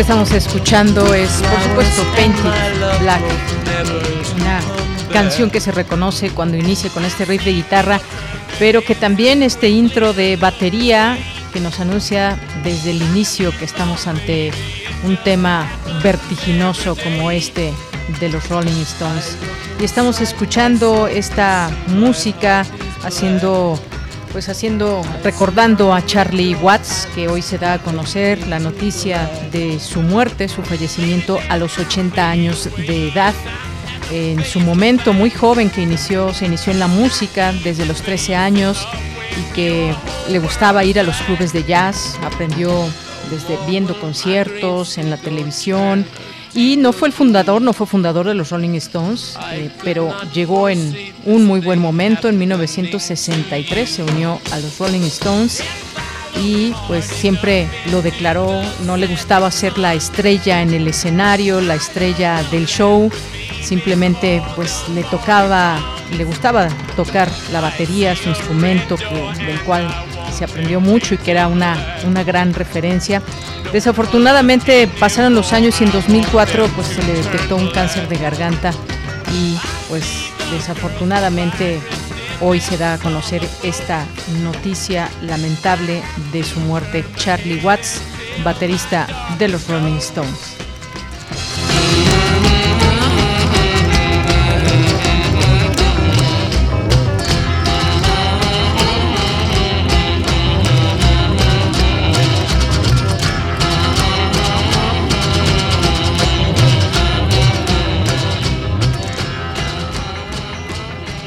Estamos escuchando es, por supuesto, Painted Black, una canción que se reconoce cuando inicia con este riff de guitarra, pero que también este intro de batería que nos anuncia desde el inicio que estamos ante un tema vertiginoso como este de los Rolling Stones. Y estamos escuchando esta música haciendo pues haciendo, recordando a Charlie Watts, que hoy se da a conocer la noticia de su muerte, su fallecimiento a los 80 años de edad. En su momento muy joven que inició, se inició en la música desde los 13 años y que le gustaba ir a los clubes de jazz, aprendió desde viendo conciertos en la televisión y no fue el fundador, no fue fundador de los Rolling Stones, eh, pero llegó en un muy buen momento. En 1963 se unió a los Rolling Stones y pues siempre lo declaró, no le gustaba ser la estrella en el escenario, la estrella del show, simplemente pues le tocaba, le gustaba tocar la batería, su instrumento del cual se aprendió mucho y que era una, una gran referencia. Desafortunadamente pasaron los años y en 2004 pues se le detectó un cáncer de garganta y pues desafortunadamente hoy se da a conocer esta noticia lamentable de su muerte. Charlie Watts, baterista de los Rolling Stones.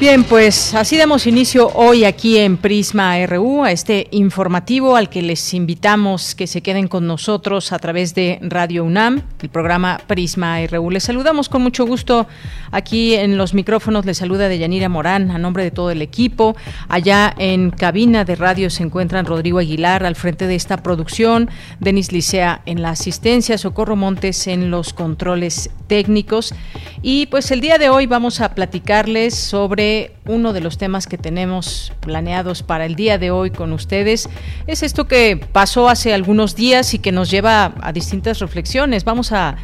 Bien, pues así damos inicio hoy aquí en Prisma RU a este informativo al que les invitamos que se queden con nosotros a través de Radio UNAM, el programa Prisma RU. Les saludamos con mucho gusto aquí en los micrófonos. Les saluda Deyanira Morán a nombre de todo el equipo. Allá en cabina de radio se encuentran Rodrigo Aguilar al frente de esta producción, Denis Licea en la asistencia, Socorro Montes en los controles técnicos. Y pues el día de hoy vamos a platicarles sobre uno de los temas que tenemos planeados para el día de hoy con ustedes. Es esto que pasó hace algunos días y que nos lleva a distintas reflexiones. Vamos a,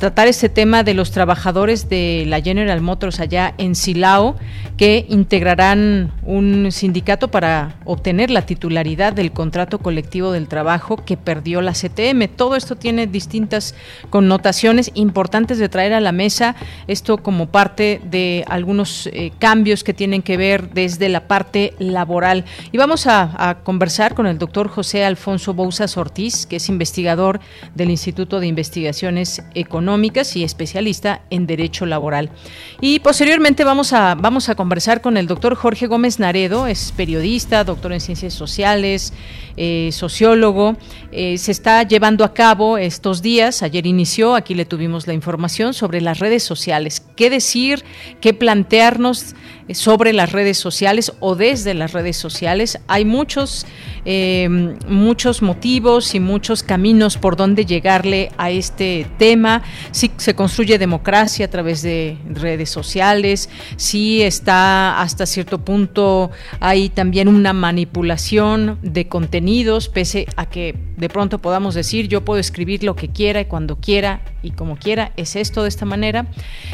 tratar este tema de los trabajadores de la General Motors allá en Silao, que integrarán un sindicato para obtener la titularidad del contrato colectivo del trabajo que perdió la CTM. Todo esto tiene distintas connotaciones importantes de traer a la mesa, esto como parte de algunos eh, cambios que tienen que ver desde la parte laboral. Y vamos a, conversar con el doctor José Alfonso Bouzas Ortiz, que es investigador del Instituto de Investigaciones Económicas y especialista en Derecho Laboral. Y posteriormente vamos a, vamos a conversar con el doctor Jorge Gómez Naredo, es periodista, doctor en Ciencias Sociales, eh, sociólogo. Eh, se está llevando a cabo estos días, ayer inició, aquí le tuvimos la información sobre las redes sociales. ¿Qué decir? ¿Qué plantearnos? Sobre las redes sociales o desde las redes sociales. Hay muchos, eh, muchos motivos y muchos caminos por donde llegarle a este tema. si se construye democracia a través de redes sociales, si está hasta cierto punto hay también una manipulación de contenidos, pese a que de pronto podamos decir yo puedo escribir lo que quiera y cuando quiera y como quiera, es esto de esta manera.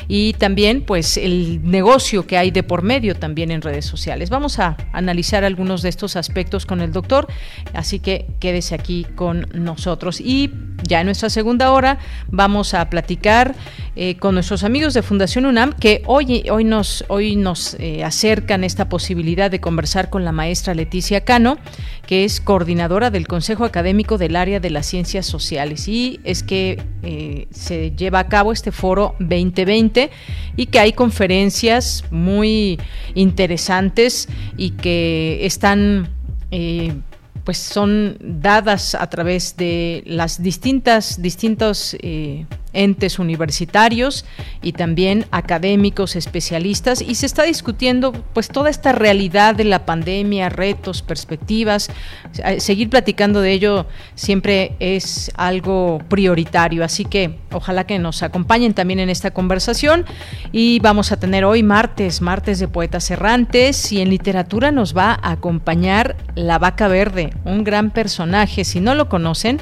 Y también pues el negocio que hay de por medio también en redes sociales. Vamos a analizar algunos de estos aspectos con el doctor, así que quédese aquí con nosotros. Y ya en nuestra segunda hora vamos a platicar eh, con nuestros amigos de Fundación UNAM que hoy, hoy nos, hoy nos eh, acercan esta posibilidad de conversar con la maestra Leticia Cano, que es coordinadora del Consejo Académico del Área de las Ciencias Sociales. Y es que eh, se lleva a cabo este foro 2020 y que hay conferencias muy interesantes y que están pues son dadas a través de las distintas distintos eh, entes universitarios y también académicos especialistas. Y se está discutiendo pues toda esta realidad de la pandemia, retos, perspectivas. Eh, seguir platicando de ello siempre es algo prioritario, así que ojalá que nos acompañen también en esta conversación. Y vamos a tener hoy martes, martes de poetas errantes. Y en literatura nos va a acompañar La Vaca Verde, un gran personaje, si no lo conocen,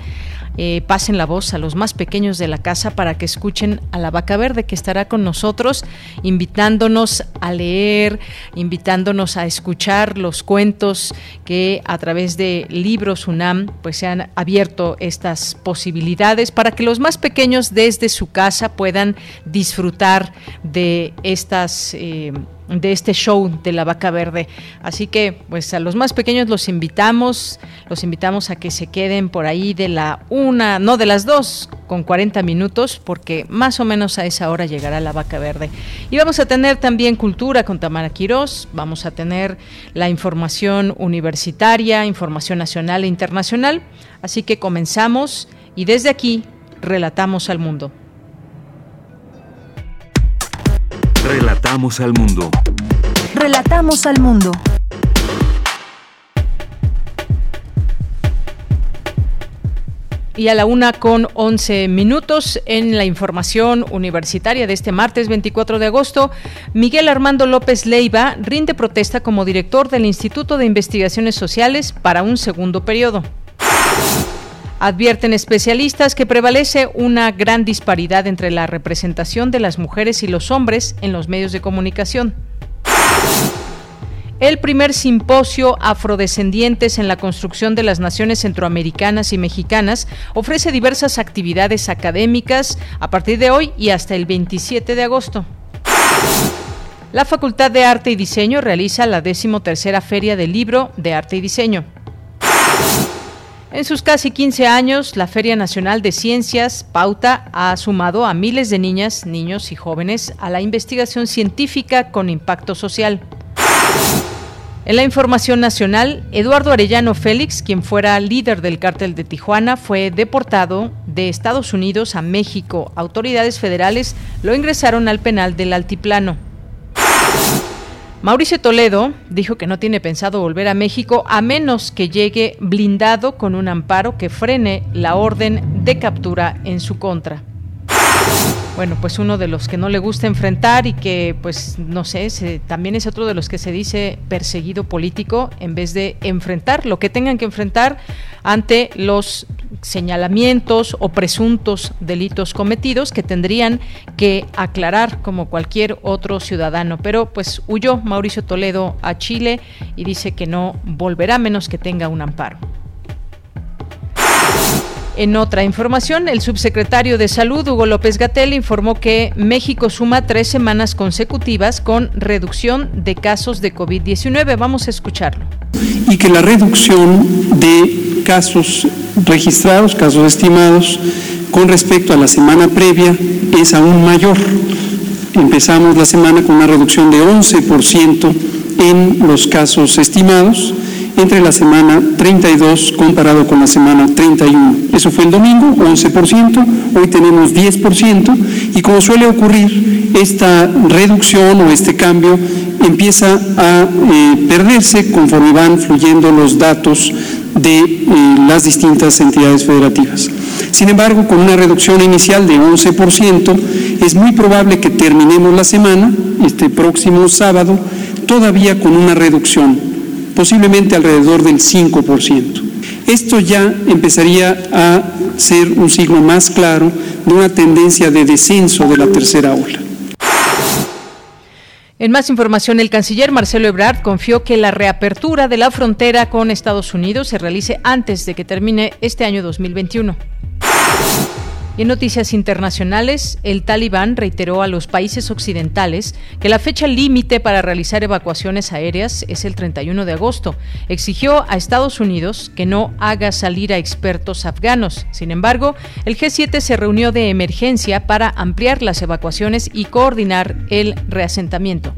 eh, pasen la voz a los más pequeños de la casa para que escuchen a la vaca verde que estará con nosotros, invitándonos a leer, invitándonos a escuchar los cuentos que a través de libros UNAM pues se han abierto estas posibilidades para que los más pequeños desde su casa puedan disfrutar de estas eh, de este show de la vaca verde. Así que pues a los más pequeños los invitamos, los invitamos a que se queden por ahí de la una, no de las dos con 40 minutos, porque más o menos a esa hora llegará la vaca verde. Y vamos a tener también cultura con Tamara Quirós, vamos a tener la información universitaria, información nacional e internacional. Así que comenzamos y desde aquí relatamos al mundo. Relatamos al mundo. Relatamos al mundo. Y a la una con 11 minutos en la información universitaria de este martes 24 de agosto, Miguel Armando López Leiva rinde protesta como director del Instituto de Investigaciones Sociales para un segundo periodo. Advierten especialistas que prevalece una gran disparidad entre la representación de las mujeres y los hombres en los medios de comunicación. El primer simposio Afrodescendientes en la construcción de las naciones centroamericanas y mexicanas ofrece diversas actividades académicas a partir de hoy y hasta el 27 de agosto. La Facultad de Arte y Diseño realiza la decimotercera Feria del Libro de Arte y Diseño. En sus casi 15 años, la Feria Nacional de Ciencias, Pauta, ha sumado a miles de niñas, niños y jóvenes a la investigación científica con impacto social. En la información nacional, Eduardo Arellano Félix, quien fuera líder del cártel de Tijuana, fue deportado de Estados Unidos a México. Autoridades federales lo ingresaron al penal del Altiplano. Mauricio Toledo dijo que no tiene pensado volver a México a menos que llegue blindado con un amparo que frene la orden de captura en su contra bueno, pues uno de los que no le gusta enfrentar y que, pues, no sé, también es otro de los que se dice perseguido político en vez de enfrentar lo que tengan que enfrentar ante los señalamientos o presuntos delitos cometidos que tendrían que aclarar como cualquier otro ciudadano. Pero pues huyó Mauricio Toledo a Chile y dice que no volverá menos que tenga un amparo. En otra información, el subsecretario de Salud, Hugo López Gatel, informó que México suma tres semanas consecutivas con reducción de casos de COVID-19. Vamos a escucharlo. Y que la reducción de casos registrados, casos estimados, con respecto a la semana previa es aún mayor. Empezamos la semana con una reducción de 11% en los casos estimados entre la semana 32 comparado con la semana 31. Eso fue el domingo, 11%, hoy tenemos 10% y como suele ocurrir, esta reducción o este cambio empieza a eh, perderse conforme van fluyendo los datos de eh, las distintas entidades federativas. Sin embargo, con una reducción inicial de 11%, es muy probable que terminemos la semana, este próximo sábado, todavía con una reducción, posiblemente alrededor del 5%. Esto ya empezaría a ser un signo más claro de una tendencia de descenso de la tercera ola. En más información, el canciller Marcelo Ebrard confió que la reapertura de la frontera con Estados Unidos se realice antes de que termine este año 2021. Y en noticias internacionales, el talibán reiteró a los países occidentales que la fecha límite para realizar evacuaciones aéreas es el 31 de agosto. Exigió a Estados Unidos que no haga salir a expertos afganos. Sin embargo, el G7 se reunió de emergencia para ampliar las evacuaciones y coordinar el reasentamiento.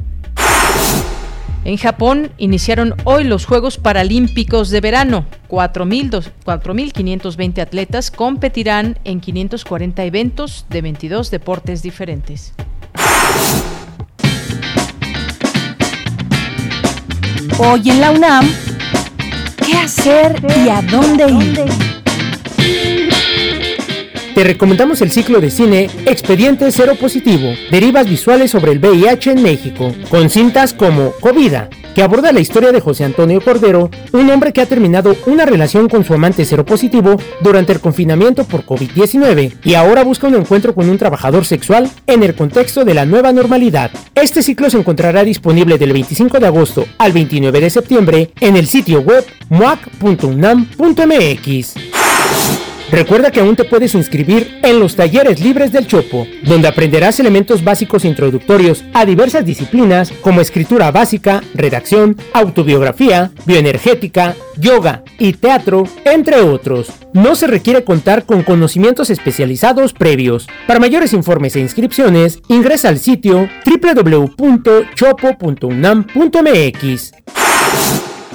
En Japón iniciaron hoy los Juegos Paralímpicos de verano. 4.520 atletas competirán en 540 eventos de 22 deportes diferentes. Hoy en la UNAM, ¿qué hacer y a dónde ir? Te recomendamos el ciclo de cine Expediente Cero Positivo, derivas visuales sobre el VIH en México, con cintas como Covida, que aborda la historia de José Antonio Cordero, un hombre que ha terminado una relación con su amante seropositivo durante el confinamiento por COVID-19 y ahora busca un encuentro con un trabajador sexual en el contexto de la nueva normalidad. Este ciclo se encontrará disponible del 25 de agosto al 29 de septiembre en el sitio web muac.unam.mx. Recuerda que aún te puedes inscribir en los talleres libres del Chopo, donde aprenderás elementos básicos introductorios a diversas disciplinas como escritura básica, redacción, autobiografía, bioenergética, yoga y teatro, entre otros. No se requiere contar con conocimientos especializados previos. Para mayores informes e inscripciones, ingresa al sitio www.chopo.unam.mx.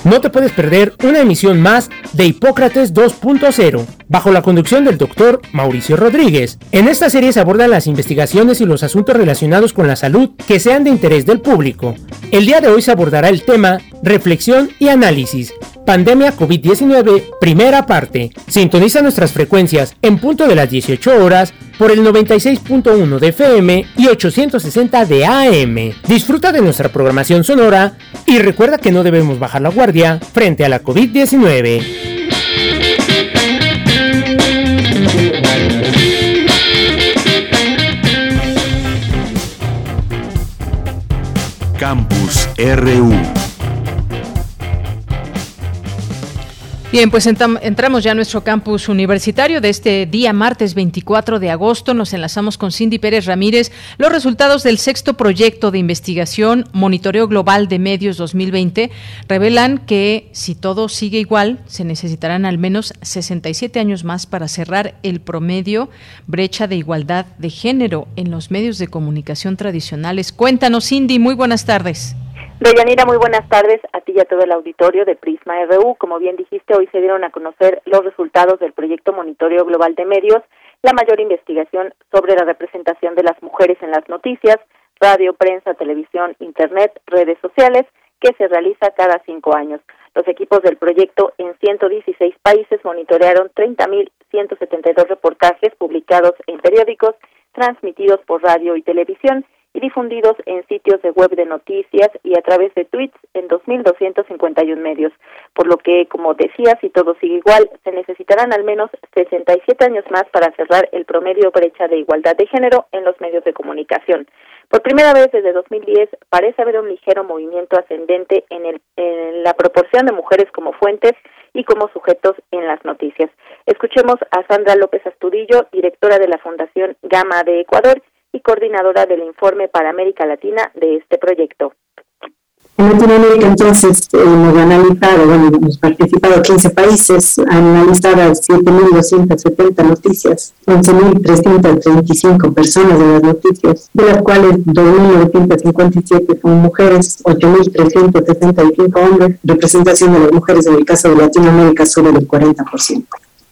No te puedes perder una emisión más de Hipócrates 2.0, bajo la conducción del doctor Mauricio Rodríguez. En esta serie se abordan las investigaciones y los asuntos relacionados con la salud que sean de interés del público. El día de hoy se abordará el tema Reflexión y Análisis, Pandemia COVID-19, primera parte. Sintoniza nuestras frecuencias en punto de las 18 horas por el 96.1 de FM y 860 de AM. Disfruta de nuestra programación sonora y recuerda que no debemos bajar la guardia frente a la COVID-19. Campus RU Bien, pues entramos ya a nuestro campus universitario de este día martes 24 de agosto. Nos enlazamos con Cindy Pérez Ramírez. Los resultados del sexto proyecto de investigación Monitoreo Global de Medios 2020 revelan que si todo sigue igual, se necesitarán al menos 67 años más para cerrar el promedio brecha de igualdad de género en los medios de comunicación tradicionales. Cuéntanos, Cindy, muy buenas tardes. Deyanira, muy buenas tardes a ti y a todo el auditorio de Prisma RU. Como bien dijiste, hoy se dieron a conocer los resultados del proyecto Monitoreo Global de Medios, la mayor investigación sobre la representación de las mujeres en las noticias, radio, prensa, televisión, internet, redes sociales, que se realiza cada cinco años. Los equipos del proyecto en 116 países monitorearon 30.172 reportajes publicados en periódicos, transmitidos por radio y televisión y difundidos en sitios de web de noticias y a través de tweets en 2.251 medios. Por lo que, como decía, si todo sigue igual, se necesitarán al menos 67 años más para cerrar el promedio brecha de igualdad de género en los medios de comunicación. Por primera vez desde 2010 parece haber un ligero movimiento ascendente en, el, en la proporción de mujeres como fuentes y como sujetos en las noticias. Escuchemos a Sandra López Astudillo, directora de la Fundación Gama de Ecuador, y coordinadora del informe para América Latina de este proyecto. En Latinoamérica, entonces, eh, hemos analizado, bueno, hemos participado 15 países, han analizado 7.270 noticias, 11.335 personas de las noticias, de las cuales 2.957 son mujeres, 8.365 hombres, representación de las mujeres en el caso de Latinoamérica sobre el 40%.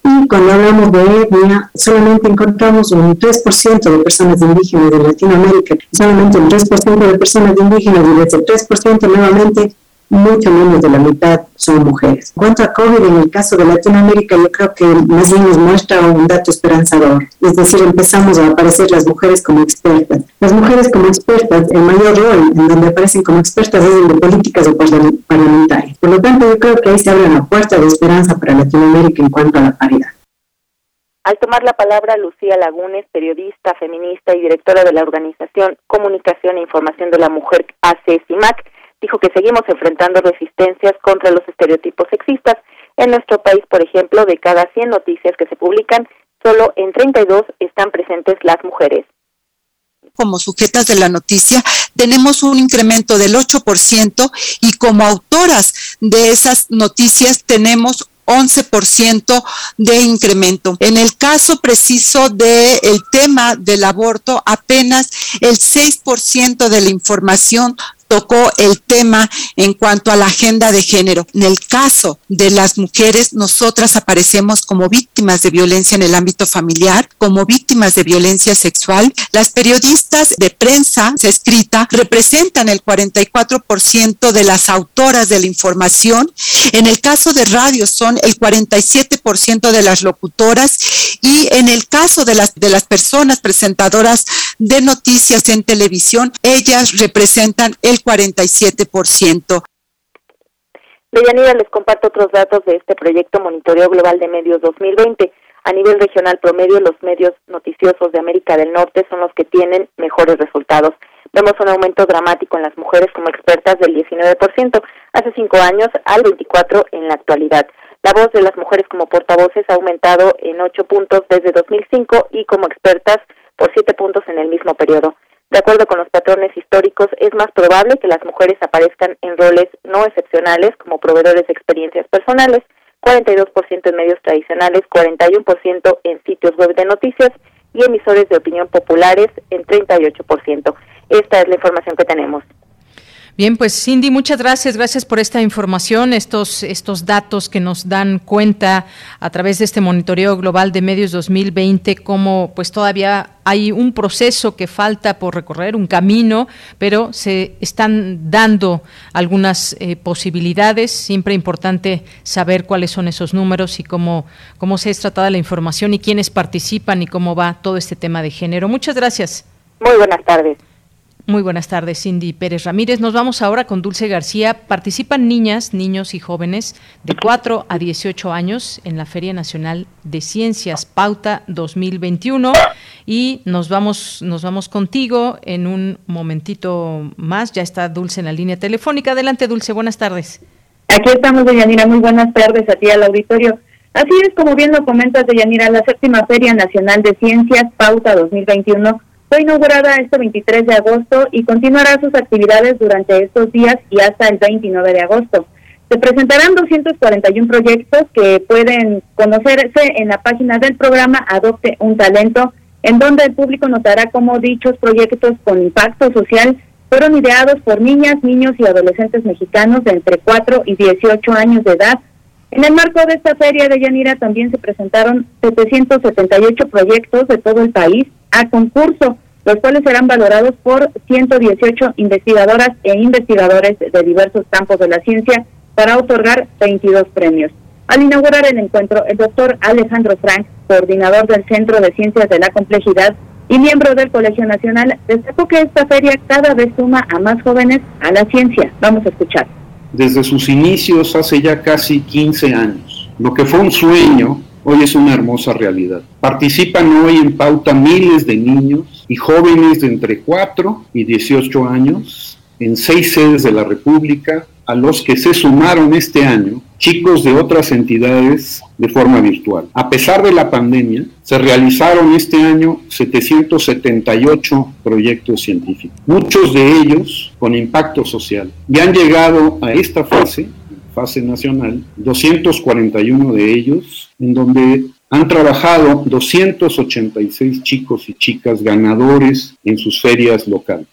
Y cuando hablamos de etnia, solamente encontramos un 3% de personas indígenas de Latinoamérica, solamente un 3% de personas indígenas y de ese 3% nuevamente mucho menos de la mitad son mujeres. En cuanto a COVID, en el caso de Latinoamérica, yo creo que más bien nos muestra un dato esperanzador. Es decir, empezamos a aparecer las mujeres como expertas. Las mujeres como expertas, el mayor rol en donde aparecen como expertas es el de políticas o parlamentarias. Por lo tanto, yo creo que ahí se abre una puerta de esperanza para Latinoamérica en cuanto a la paridad. Al tomar la palabra, Lucía Lagunes, periodista, feminista y directora de la organización Comunicación e Información de la Mujer ACESIMAC, dijo que seguimos enfrentando resistencias contra los estereotipos sexistas. En nuestro país, por ejemplo, de cada 100 noticias que se publican, solo en 32 están presentes las mujeres. Como sujetas de la noticia, tenemos un incremento del 8% y como autoras de esas noticias tenemos 11% de incremento. En el caso preciso del el tema del aborto, apenas el 6% de la información tocó el tema en cuanto a la agenda de género. En el caso de las mujeres, nosotras aparecemos como víctimas de violencia en el ámbito familiar, como víctimas de violencia sexual. Las periodistas de prensa escrita representan el 44% de las autoras de la información. En el caso de radio son el 47% de las locutoras y en el caso de las, de las personas presentadoras de noticias en televisión, ellas representan el 47%. Deyanira, les comparto otros datos de este proyecto Monitoreo Global de Medios 2020. A nivel regional promedio, los medios noticiosos de América del Norte son los que tienen mejores resultados. Vemos un aumento dramático en las mujeres como expertas del 19% hace cinco años al 24% en la actualidad. La voz de las mujeres como portavoces ha aumentado en ocho puntos desde 2005 y como expertas por siete puntos en el mismo periodo. De acuerdo con los patrones históricos, es más probable que las mujeres aparezcan en roles no excepcionales como proveedores de experiencias personales, 42% en medios tradicionales, 41% en sitios web de noticias y emisores de opinión populares en 38%. Esta es la información que tenemos. Bien, pues Cindy, muchas gracias, gracias por esta información, estos, estos datos que nos dan cuenta a través de este monitoreo global de medios 2020, cómo pues todavía hay un proceso que falta por recorrer, un camino, pero se están dando algunas eh, posibilidades. Siempre importante saber cuáles son esos números y cómo, cómo se es tratada la información y quiénes participan y cómo va todo este tema de género. Muchas gracias. Muy buenas tardes. Muy buenas tardes, Cindy Pérez Ramírez. Nos vamos ahora con Dulce García. Participan niñas, niños y jóvenes de 4 a 18 años en la Feria Nacional de Ciencias Pauta 2021 y nos vamos nos vamos contigo en un momentito más. Ya está Dulce en la línea telefónica. Adelante, Dulce. Buenas tardes. Aquí estamos, Deyanira. Muy buenas tardes a ti al auditorio. Así es, como bien lo comentas, Deyanira, la séptima Feria Nacional de Ciencias Pauta 2021 fue inaugurada este 23 de agosto y continuará sus actividades durante estos días y hasta el 29 de agosto. Se presentarán 241 proyectos que pueden conocerse en la página del programa Adopte un Talento, en donde el público notará cómo dichos proyectos con impacto social fueron ideados por niñas, niños y adolescentes mexicanos de entre 4 y 18 años de edad. En el marco de esta feria de Yanira también se presentaron 778 proyectos de todo el país a concurso, los cuales serán valorados por 118 investigadoras e investigadores de diversos campos de la ciencia para otorgar 22 premios. Al inaugurar el encuentro, el doctor Alejandro Frank, coordinador del Centro de Ciencias de la Complejidad y miembro del Colegio Nacional, destacó que esta feria cada vez suma a más jóvenes a la ciencia. Vamos a escuchar. Desde sus inicios, hace ya casi 15 años, lo que fue un sueño hoy es una hermosa realidad. Participan hoy en pauta miles de niños y jóvenes de entre 4 y 18 años en seis sedes de la República, a los que se sumaron este año chicos de otras entidades de forma virtual. A pesar de la pandemia, se realizaron este año 778 proyectos científicos, muchos de ellos con impacto social, y han llegado a esta fase fase nacional, 241 de ellos, en donde han trabajado 286 chicos y chicas ganadores en sus ferias locales.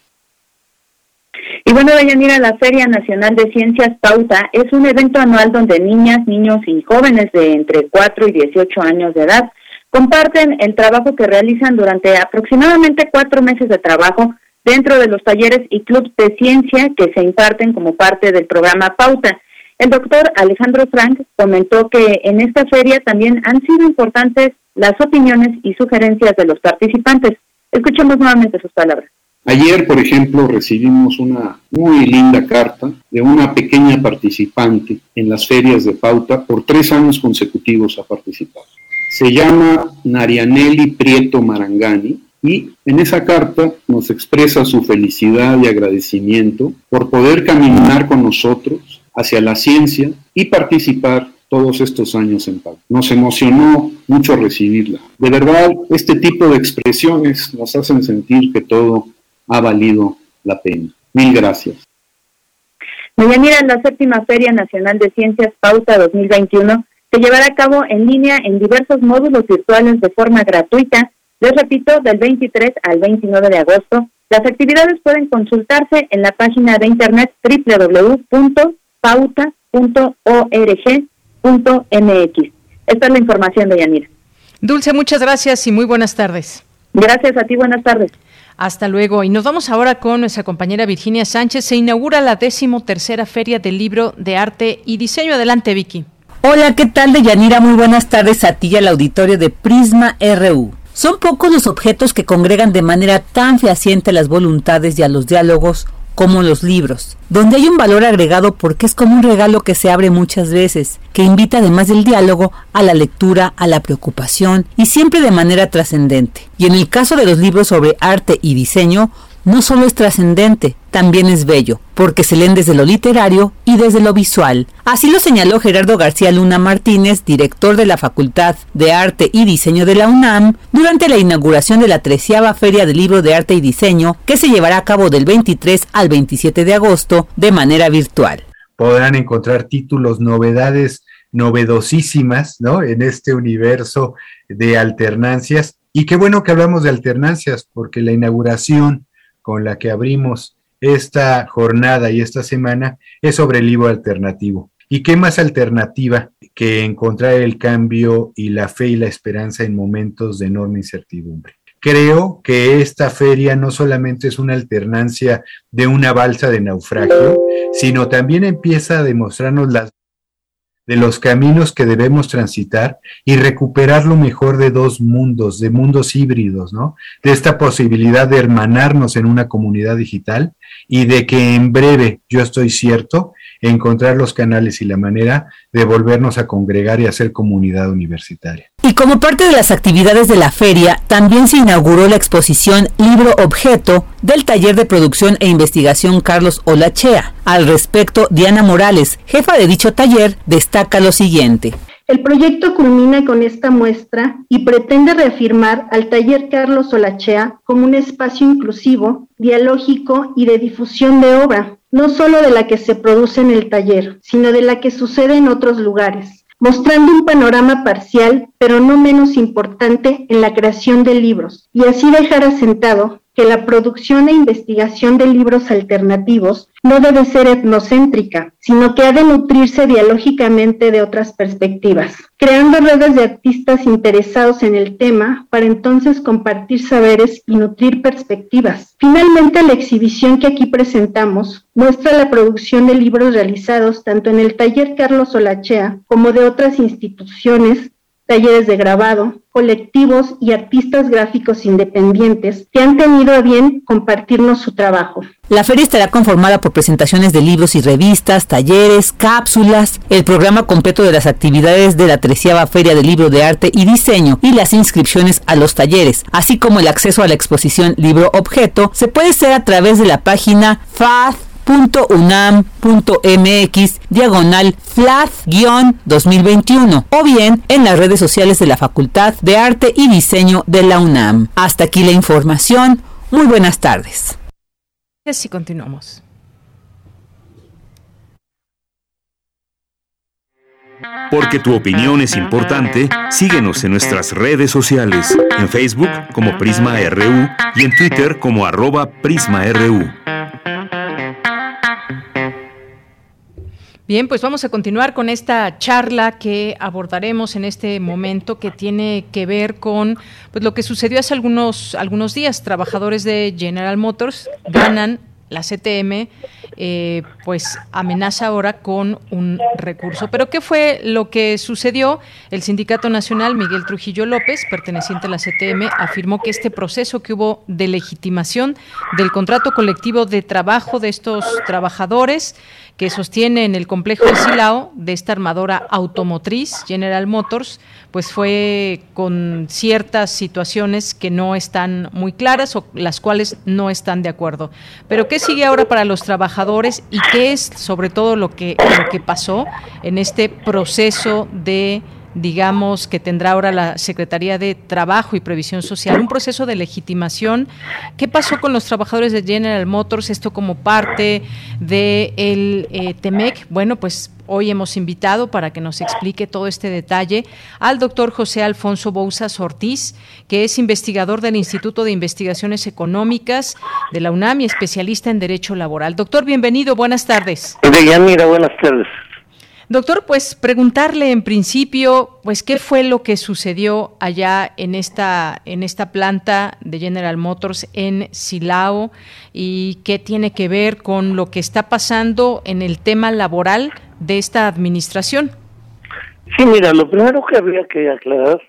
Y bueno, mira la Feria Nacional de Ciencias Pauta es un evento anual donde niñas, niños y jóvenes de entre 4 y 18 años de edad comparten el trabajo que realizan durante aproximadamente cuatro meses de trabajo dentro de los talleres y clubs de ciencia que se imparten como parte del programa Pauta. El doctor Alejandro Frank comentó que en esta feria también han sido importantes las opiniones y sugerencias de los participantes. Escuchemos nuevamente sus palabras. Ayer, por ejemplo, recibimos una muy linda carta de una pequeña participante en las ferias de pauta. Por tres años consecutivos ha participado. Se llama Narianelli Prieto Marangani y en esa carta nos expresa su felicidad y agradecimiento por poder caminar con nosotros hacia la ciencia y participar todos estos años en pauta. Nos emocionó mucho recibirla. De verdad, este tipo de expresiones nos hacen sentir que todo ha valido la pena. Mil gracias. Deyanira, la séptima Feria Nacional de Ciencias Pauta 2021 se llevará a cabo en línea en diversos módulos virtuales de forma gratuita. Les repito, del 23 al 29 de agosto. Las actividades pueden consultarse en la página de internet www.pauta.org.mx. Esta es la información de Yanira. Dulce, muchas gracias y muy buenas tardes. Gracias a ti, buenas tardes. Hasta luego. Y nos vamos ahora con nuestra compañera Virginia Sánchez. Se inaugura la décimo tercera Feria del Libro de Arte y Diseño. Adelante, Vicky. Hola, ¿qué tal, Deyanira? Muy buenas tardes a ti y al auditorio de Prisma RU. Son pocos los objetos que congregan de manera tan fehaciente las voluntades y a los diálogos como los libros, donde hay un valor agregado porque es como un regalo que se abre muchas veces, que invita además del diálogo a la lectura, a la preocupación y siempre de manera trascendente. Y en el caso de los libros sobre arte y diseño, no solo es trascendente, también es bello, porque se leen desde lo literario y desde lo visual. Así lo señaló Gerardo García Luna Martínez, director de la Facultad de Arte y Diseño de la UNAM, durante la inauguración de la treceava Feria del Libro de Arte y Diseño, que se llevará a cabo del 23 al 27 de agosto de manera virtual. Podrán encontrar títulos, novedades novedosísimas, ¿no? En este universo de alternancias. Y qué bueno que hablamos de alternancias, porque la inauguración con la que abrimos esta jornada y esta semana es sobre el libro alternativo. ¿Y qué más alternativa que encontrar el cambio y la fe y la esperanza en momentos de enorme incertidumbre? Creo que esta feria no solamente es una alternancia de una balsa de naufragio, sino también empieza a demostrarnos las de los caminos que debemos transitar y recuperar lo mejor de dos mundos, de mundos híbridos, ¿no? De esta posibilidad de hermanarnos en una comunidad digital y de que en breve, yo estoy cierto, encontrar los canales y la manera de volvernos a congregar y hacer comunidad universitaria. Y como parte de las actividades de la feria, también se inauguró la exposición Libro Objeto del taller de producción e investigación Carlos Olachea. Al respecto, Diana Morales, jefa de dicho taller, destaca lo siguiente. El proyecto culmina con esta muestra y pretende reafirmar al taller Carlos Olachea como un espacio inclusivo, dialógico y de difusión de obra, no solo de la que se produce en el taller, sino de la que sucede en otros lugares, mostrando un panorama parcial, pero no menos importante en la creación de libros, y así dejar asentado que la producción e investigación de libros alternativos no debe ser etnocéntrica, sino que ha de nutrirse dialógicamente de otras perspectivas, creando redes de artistas interesados en el tema para entonces compartir saberes y nutrir perspectivas. Finalmente, la exhibición que aquí presentamos muestra la producción de libros realizados tanto en el taller Carlos Olachea como de otras instituciones talleres de grabado, colectivos y artistas gráficos independientes que han tenido a bien compartirnos su trabajo. La feria estará conformada por presentaciones de libros y revistas, talleres, cápsulas, el programa completo de las actividades de la treceava Feria del Libro de Arte y Diseño y las inscripciones a los talleres, así como el acceso a la exposición Libro Objeto, se puede hacer a través de la página FAD .unam.mx diagonal FLAD-2021 o bien en las redes sociales de la Facultad de Arte y Diseño de la UNAM. Hasta aquí la información. Muy buenas tardes. Y continuamos. Porque tu opinión es importante, síguenos en nuestras redes sociales, en Facebook como Prisma RU y en Twitter como arroba PrismaRU. Bien, pues vamos a continuar con esta charla que abordaremos en este momento que tiene que ver con pues, lo que sucedió hace algunos, algunos días. Trabajadores de General Motors ganan la CTM eh, pues amenaza ahora con un recurso. Pero ¿qué fue lo que sucedió? El Sindicato Nacional Miguel Trujillo López, perteneciente a la CTM, afirmó que este proceso que hubo de legitimación del contrato colectivo de trabajo de estos trabajadores que sostiene en el complejo de Silao de esta armadora automotriz General Motors, pues fue con ciertas situaciones que no están muy claras o las cuales no están de acuerdo. Pero ¿qué sigue ahora para los trabajadores y qué es sobre todo lo que, lo que pasó en este proceso de digamos, que tendrá ahora la Secretaría de Trabajo y Previsión Social, un proceso de legitimación. ¿Qué pasó con los trabajadores de General Motors? Esto como parte del de eh, TEMEC. Bueno, pues hoy hemos invitado para que nos explique todo este detalle al doctor José Alfonso Bouzas Ortiz, que es investigador del Instituto de Investigaciones Económicas de la UNAM y especialista en Derecho Laboral. Doctor, bienvenido, buenas tardes. Mira, buenas tardes. Doctor, pues preguntarle en principio, pues qué fue lo que sucedió allá en esta en esta planta de General Motors en Silao y qué tiene que ver con lo que está pasando en el tema laboral de esta administración. Sí, mira, lo primero que habría que aclarar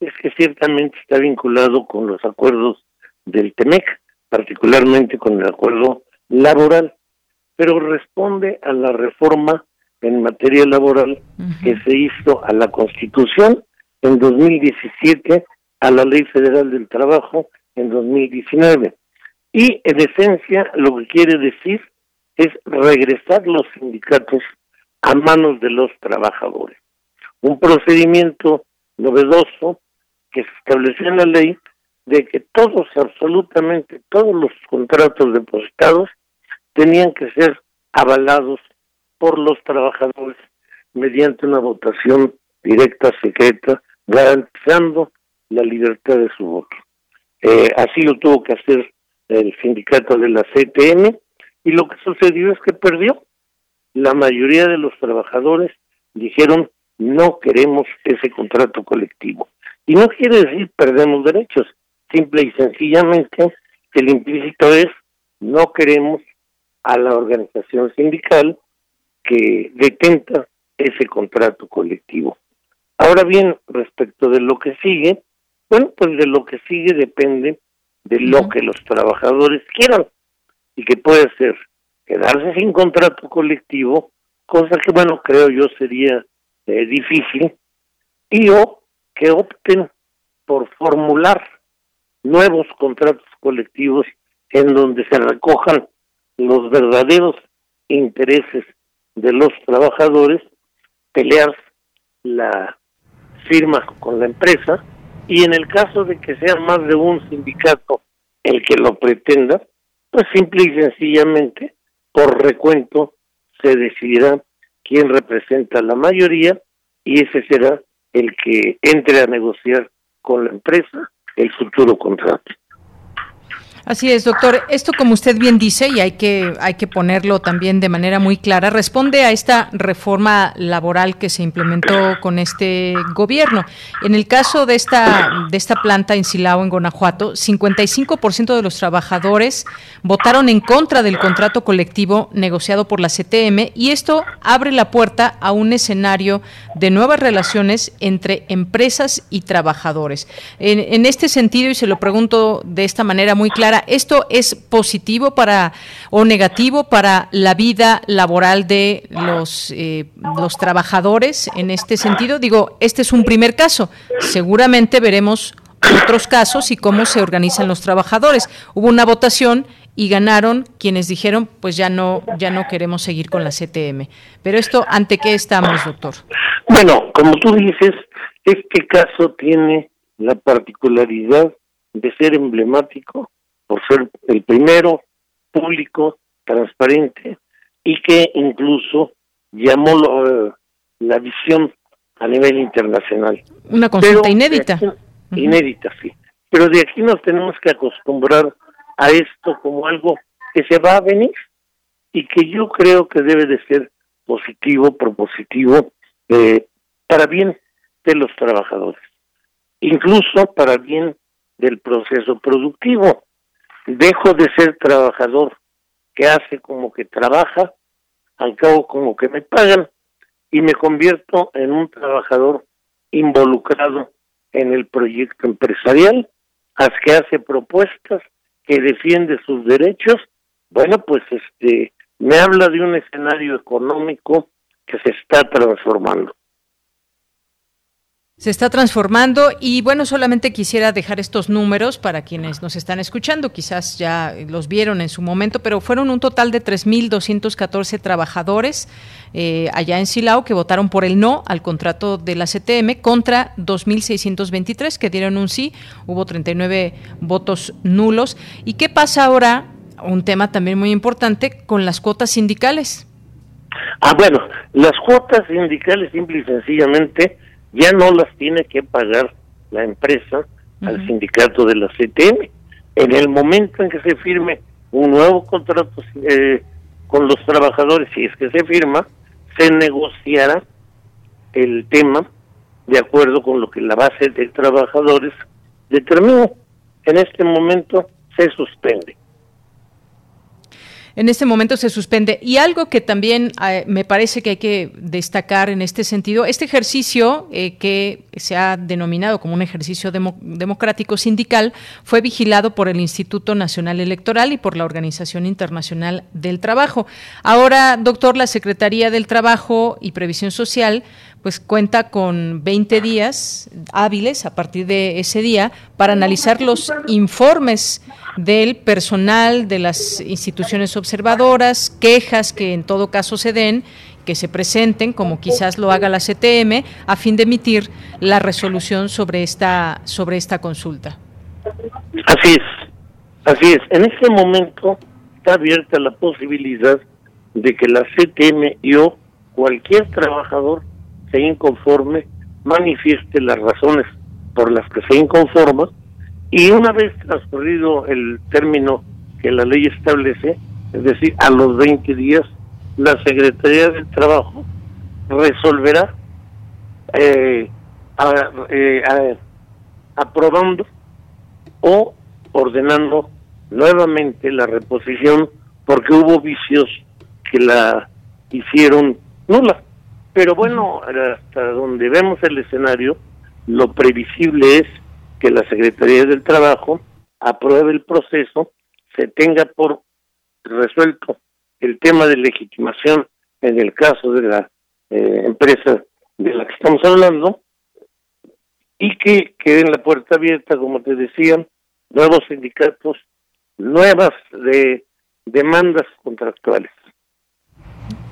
es que ciertamente está vinculado con los acuerdos del TEMEC, particularmente con el acuerdo laboral, pero responde a la reforma en materia laboral que se hizo a la Constitución en 2017, a la Ley Federal del Trabajo en 2019. Y en esencia lo que quiere decir es regresar los sindicatos a manos de los trabajadores. Un procedimiento novedoso que se estableció en la ley de que todos, absolutamente todos los contratos depositados tenían que ser avalados por los trabajadores mediante una votación directa, secreta, garantizando la libertad de su voto. Eh, así lo tuvo que hacer el sindicato de la CTM y lo que sucedió es que perdió. La mayoría de los trabajadores dijeron no queremos ese contrato colectivo. Y no quiere decir perdemos derechos, simple y sencillamente el implícito es no queremos a la organización sindical que detenta ese contrato colectivo. Ahora bien, respecto de lo que sigue, bueno, pues de lo que sigue depende de lo que los trabajadores quieran y que puede ser quedarse sin contrato colectivo, cosa que, bueno, creo yo sería eh, difícil, y o que opten por formular nuevos contratos colectivos en donde se recojan los verdaderos intereses de los trabajadores pelear la firma con la empresa y en el caso de que sea más de un sindicato el que lo pretenda, pues simple y sencillamente por recuento se decidirá quién representa la mayoría y ese será el que entre a negociar con la empresa el futuro contrato. Así es, doctor. Esto, como usted bien dice, y hay que, hay que ponerlo también de manera muy clara, responde a esta reforma laboral que se implementó con este gobierno. En el caso de esta, de esta planta en Silao, en Guanajuato, 55% de los trabajadores votaron en contra del contrato colectivo negociado por la CTM y esto abre la puerta a un escenario de nuevas relaciones entre empresas y trabajadores. En, en este sentido, y se lo pregunto de esta manera muy clara, ¿esto es positivo para o negativo para la vida laboral de los, eh, los trabajadores en este sentido? Digo, este es un primer caso. Seguramente veremos otros casos y cómo se organizan los trabajadores. Hubo una votación y ganaron quienes dijeron, pues ya no ya no queremos seguir con la CTM. Pero esto, ¿ante qué estamos, doctor? Bueno, como tú dices, este caso tiene la particularidad de ser emblemático por ser el primero público, transparente y que incluso llamó eh, la visión a nivel internacional. Una consulta inédita. Inédita, sí. Pero de aquí nos tenemos que acostumbrar a esto como algo que se va a venir y que yo creo que debe de ser positivo, propositivo, eh, para bien de los trabajadores, incluso para bien del proceso productivo. Dejo de ser trabajador que hace como que trabaja, al cabo como que me pagan, y me convierto en un trabajador involucrado en el proyecto empresarial, que hace propuestas, que defiende sus derechos. Bueno, pues este me habla de un escenario económico que se está transformando. Se está transformando y bueno, solamente quisiera dejar estos números para quienes nos están escuchando, quizás ya los vieron en su momento, pero fueron un total de 3.214 trabajadores eh, allá en Silao que votaron por el no al contrato de la CTM contra 2.623 que dieron un sí, hubo 39 votos nulos. ¿Y qué pasa ahora? Un tema también muy importante con las cuotas sindicales. Ah, bueno, las cuotas sindicales simple y sencillamente ya no las tiene que pagar la empresa al sindicato de la CTM. En el momento en que se firme un nuevo contrato eh, con los trabajadores, si es que se firma, se negociará el tema de acuerdo con lo que la base de trabajadores determina. En este momento se suspende en este momento se suspende. Y algo que también eh, me parece que hay que destacar en este sentido, este ejercicio eh, que se ha denominado como un ejercicio democrático sindical fue vigilado por el Instituto Nacional Electoral y por la Organización Internacional del Trabajo. Ahora, doctor, la Secretaría del Trabajo y Previsión Social pues cuenta con 20 días hábiles a partir de ese día para analizar los informes del personal de las instituciones observadoras, quejas que en todo caso se den, que se presenten, como quizás lo haga la CTM, a fin de emitir la resolución sobre esta, sobre esta consulta. Así es, así es. En este momento está abierta la posibilidad de que la CTM y o cualquier trabajador se inconforme manifieste las razones por las que se inconforma y una vez transcurrido el término que la ley establece, es decir, a los 20 días, la Secretaría del Trabajo resolverá eh, eh, aprobando o ordenando nuevamente la reposición porque hubo vicios que la hicieron nula. Pero bueno, hasta donde vemos el escenario, lo previsible es que la Secretaría del Trabajo apruebe el proceso, se tenga por resuelto el tema de legitimación en el caso de la eh, empresa de la que estamos hablando y que quede la puerta abierta, como te decían, nuevos sindicatos, nuevas de demandas contractuales.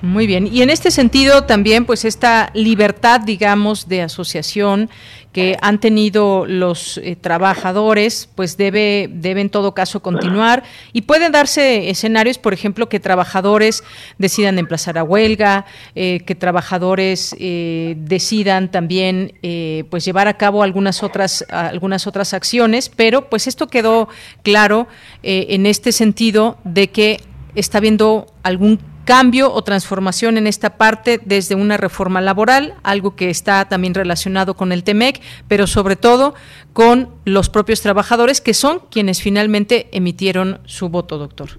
Muy bien. Y en este sentido también, pues esta libertad, digamos, de asociación que han tenido los eh, trabajadores, pues debe, debe en todo caso continuar y pueden darse escenarios, por ejemplo, que trabajadores decidan emplazar a huelga, eh, que trabajadores eh, decidan también, pues llevar a cabo algunas otras algunas otras acciones, pero pues esto quedó claro en este sentido de que está habiendo algún cambio o transformación en esta parte desde una reforma laboral, algo que está también relacionado con el TEMEC, pero sobre todo con los propios trabajadores que son quienes finalmente emitieron su voto, doctor.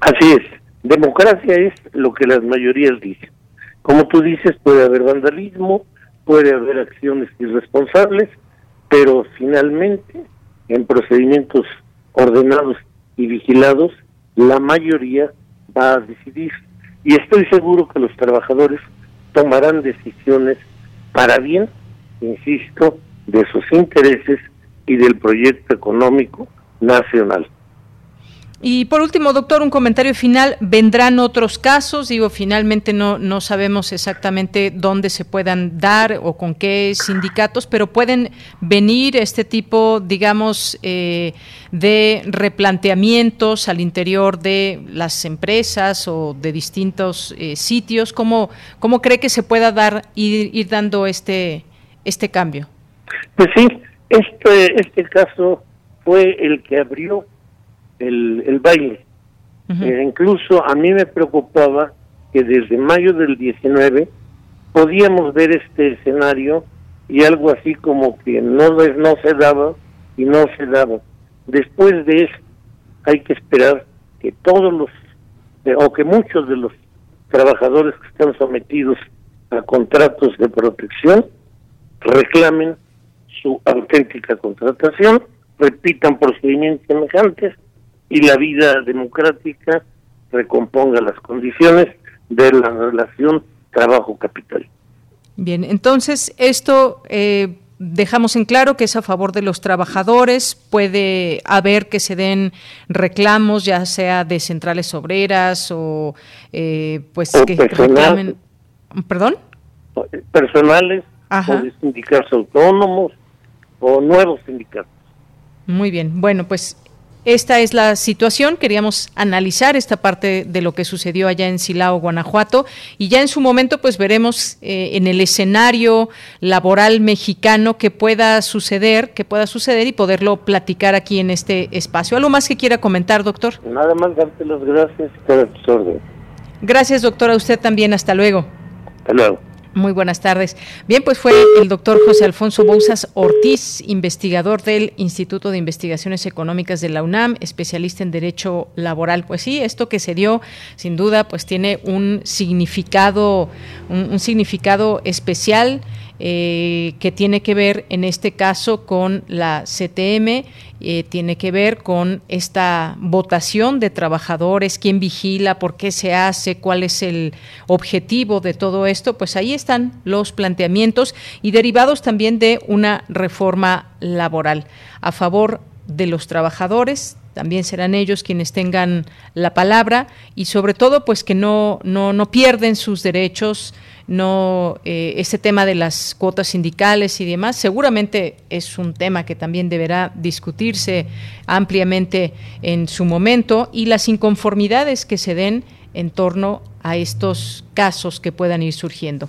Así es, democracia es lo que las mayorías dicen. Como tú dices, puede haber vandalismo, puede haber acciones irresponsables, pero finalmente en procedimientos ordenados y vigilados, la mayoría va a decidir y estoy seguro que los trabajadores tomarán decisiones para bien, insisto, de sus intereses y del proyecto económico nacional. Y por último, doctor, un comentario final. ¿Vendrán otros casos? Digo, finalmente no, no sabemos exactamente dónde se puedan dar o con qué sindicatos, pero pueden venir este tipo, digamos, eh, de replanteamientos al interior de las empresas o de distintos eh, sitios. ¿Cómo, ¿Cómo cree que se pueda dar ir, ir dando este, este cambio? Pues sí, este, este caso fue el que abrió el, el baile. Eh, incluso a mí me preocupaba que desde mayo del 19 podíamos ver este escenario y algo así como que no, no se daba y no se daba. Después de eso hay que esperar que todos los, o que muchos de los trabajadores que están sometidos a contratos de protección reclamen su auténtica contratación, repitan procedimientos semejantes y la vida democrática recomponga las condiciones de la relación trabajo-capital. Bien, entonces esto eh, dejamos en claro que es a favor de los trabajadores, puede haber que se den reclamos, ya sea de centrales obreras o eh, pues que reclamen. ¿Perdón? Personales o de sindicatos autónomos o nuevos sindicatos. Muy bien, bueno, pues esta es la situación. Queríamos analizar esta parte de lo que sucedió allá en Silao, Guanajuato, y ya en su momento, pues veremos eh, en el escenario laboral mexicano que pueda suceder, que pueda suceder y poderlo platicar aquí en este espacio. ¿Algo más que quiera comentar, doctor? Nada más darte las gracias Gracias, doctor, a usted también. Hasta luego. Hasta luego. Muy buenas tardes. Bien, pues fue el doctor José Alfonso Bouzas Ortiz, investigador del Instituto de Investigaciones Económicas de la UNAM, especialista en Derecho Laboral. Pues sí, esto que se dio, sin duda, pues tiene un significado, un, significado especial eh, que tiene que ver en este caso con la CTM, eh, tiene que ver con esta votación de trabajadores, quién vigila, por qué se hace, cuál es el objetivo de todo esto, pues ahí están los planteamientos y derivados también de una reforma laboral a favor de los trabajadores, también serán ellos quienes tengan la palabra y sobre todo pues que no, no, no pierden sus derechos, no eh, ese tema de las cuotas sindicales y demás, seguramente es un tema que también deberá discutirse ampliamente en su momento y las inconformidades que se den en torno a estos casos que puedan ir surgiendo.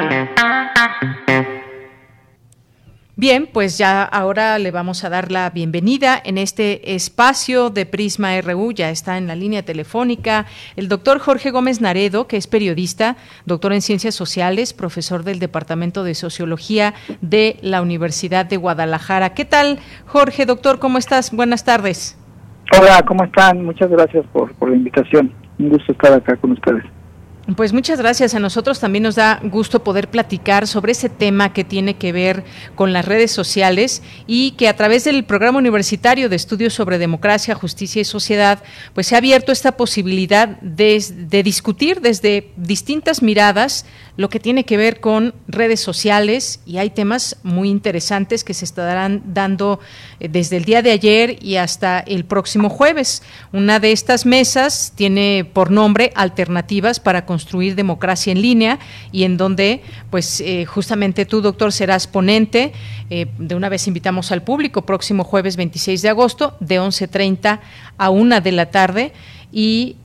Bien, pues ya ahora le vamos a dar la bienvenida en este espacio de Prisma RU. Ya está en la línea telefónica el doctor Jorge Gómez Naredo, que es periodista, doctor en ciencias sociales, profesor del Departamento de Sociología de la Universidad de Guadalajara. ¿Qué tal, Jorge, doctor? ¿Cómo estás? Buenas tardes. Hola, ¿cómo están? Muchas gracias por, por la invitación. Un gusto estar acá con ustedes. Pues muchas gracias. A nosotros también nos da gusto poder platicar sobre ese tema que tiene que ver con las redes sociales y que a través del programa universitario de estudios sobre democracia, justicia y sociedad, pues se ha abierto esta posibilidad de, discutir desde distintas miradas lo que tiene que ver con redes sociales y hay temas muy interesantes que se estarán dando eh, desde el día de ayer y hasta el próximo jueves. Una de estas mesas tiene por nombre Alternativas para construir democracia en línea y en donde pues eh, justamente tú doctor serás ponente. Eh, de una vez invitamos al público próximo jueves 26 de agosto de 11.30 a 1 de la tarde y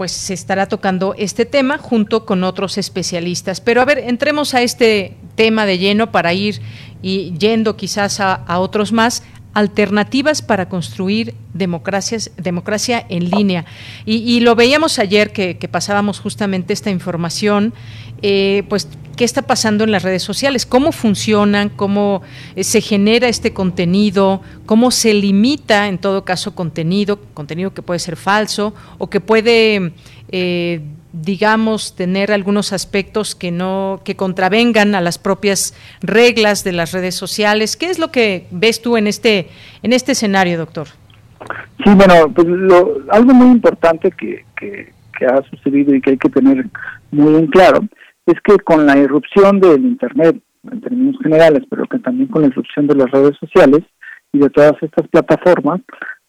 pues se estará tocando este tema junto con otros especialistas. Pero a ver, entremos a este tema de lleno para ir y yendo quizás a, otros más alternativas para construir democracias, democracia en línea. Y, lo veíamos ayer que, pasábamos justamente esta información, eh, pues qué está pasando en las redes sociales, cómo funcionan, cómo eh, se genera este contenido, cómo se limita en todo caso contenido, contenido que puede ser falso o que puede eh, digamos tener algunos aspectos que no que contravengan a las propias reglas de las redes sociales. ¿Qué es lo que ves tú en este en este escenario, doctor? Sí, bueno, pues algo muy importante que, que, que ha sucedido y que hay que tener muy en claro es que con la irrupción del Internet, en términos generales, pero que también con la irrupción de las redes sociales y de todas estas plataformas,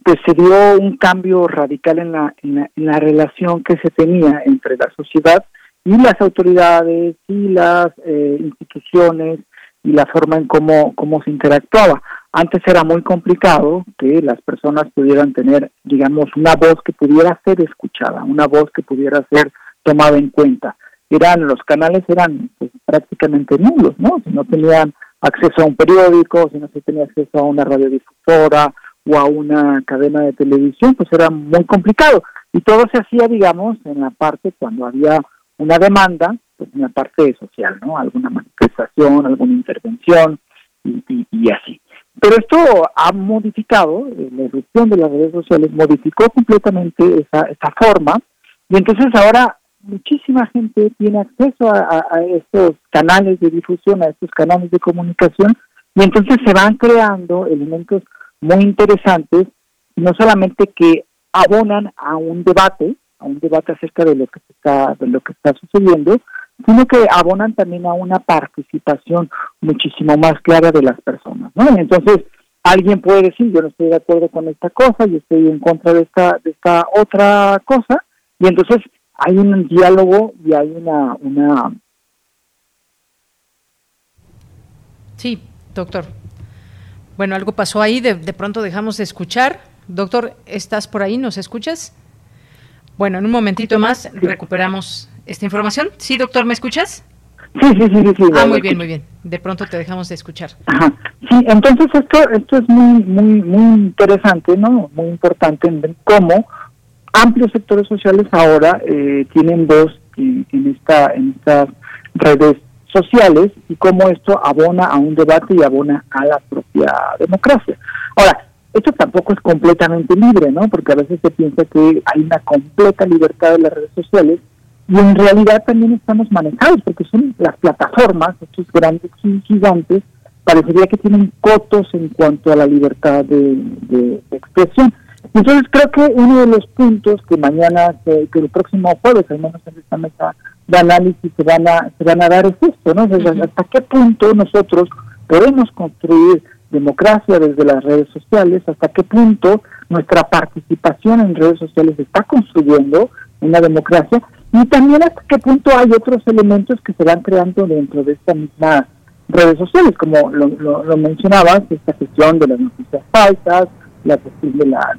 pues se dio un cambio radical en la, en la, relación que se tenía entre la sociedad y las autoridades y las eh, instituciones y la forma en cómo, cómo se interactuaba. Antes era muy complicado que las personas pudieran tener, digamos, una voz que pudiera ser escuchada, una voz que pudiera ser tomada en cuenta. Eran los canales eran pues, prácticamente nulos, ¿no? Si no tenían acceso a un periódico, si no se tenía acceso a una radiodifusora o a una cadena de televisión, pues era muy complicado. Y todo se hacía, digamos, en la parte cuando había una demanda, pues en la parte social, ¿no? Alguna manifestación, alguna intervención y así. Pero esto ha modificado, eh, la erupción de las redes sociales modificó completamente esa, esa forma y entonces ahora muchísima gente tiene acceso a, estos canales de difusión, a estos canales de comunicación y entonces se van creando elementos muy interesantes, no solamente que abonan a un debate, a un debate acerca de lo que está, de lo que está sucediendo, sino que abonan también a una participación muchísimo más clara de las personas, ¿no? Entonces, alguien puede decir, yo no estoy de acuerdo con esta cosa, yo estoy en contra de esta, de esta otra cosa, y entonces hay un diálogo y hay una... una... Sí, doctor. Bueno, algo pasó ahí, de, de pronto dejamos de escuchar. Doctor, ¿estás por ahí? ¿Nos escuchas? Bueno, en un momentito más recuperamos esta información. Sí, doctor, ¿me escuchas? Sí, sí, sí, sí. ah, muy bien, muy bien. De pronto te dejamos de escuchar. Ajá. Sí, entonces esto, esto es muy, muy, muy interesante, ¿no? Muy importante en ver cómo amplios sectores sociales ahora eh, tienen voz en, en, esta, en estas redes sociales y cómo esto abona a un debate y abona a la propia democracia. Ahora, esto tampoco es completamente libre, ¿no? Porque a veces se piensa que hay una completa libertad de las redes sociales y en realidad también estamos manejados porque son las plataformas, estos grandes gigantes, parecería que tienen cotos en cuanto a la libertad de, expresión. Entonces creo que uno de los puntos que mañana, que el próximo jueves, al menos en esta mesa de análisis, se van a, se van a dar es esto, ¿no? hasta qué punto nosotros podemos construir democracia desde las redes sociales, hasta qué punto nuestra participación en redes sociales está construyendo una democracia y también hasta qué punto hay otros elementos que se van creando dentro de esta misma redes sociales, como lo, lo, mencionabas, esta cuestión de las noticias falsas, la cuestión de la,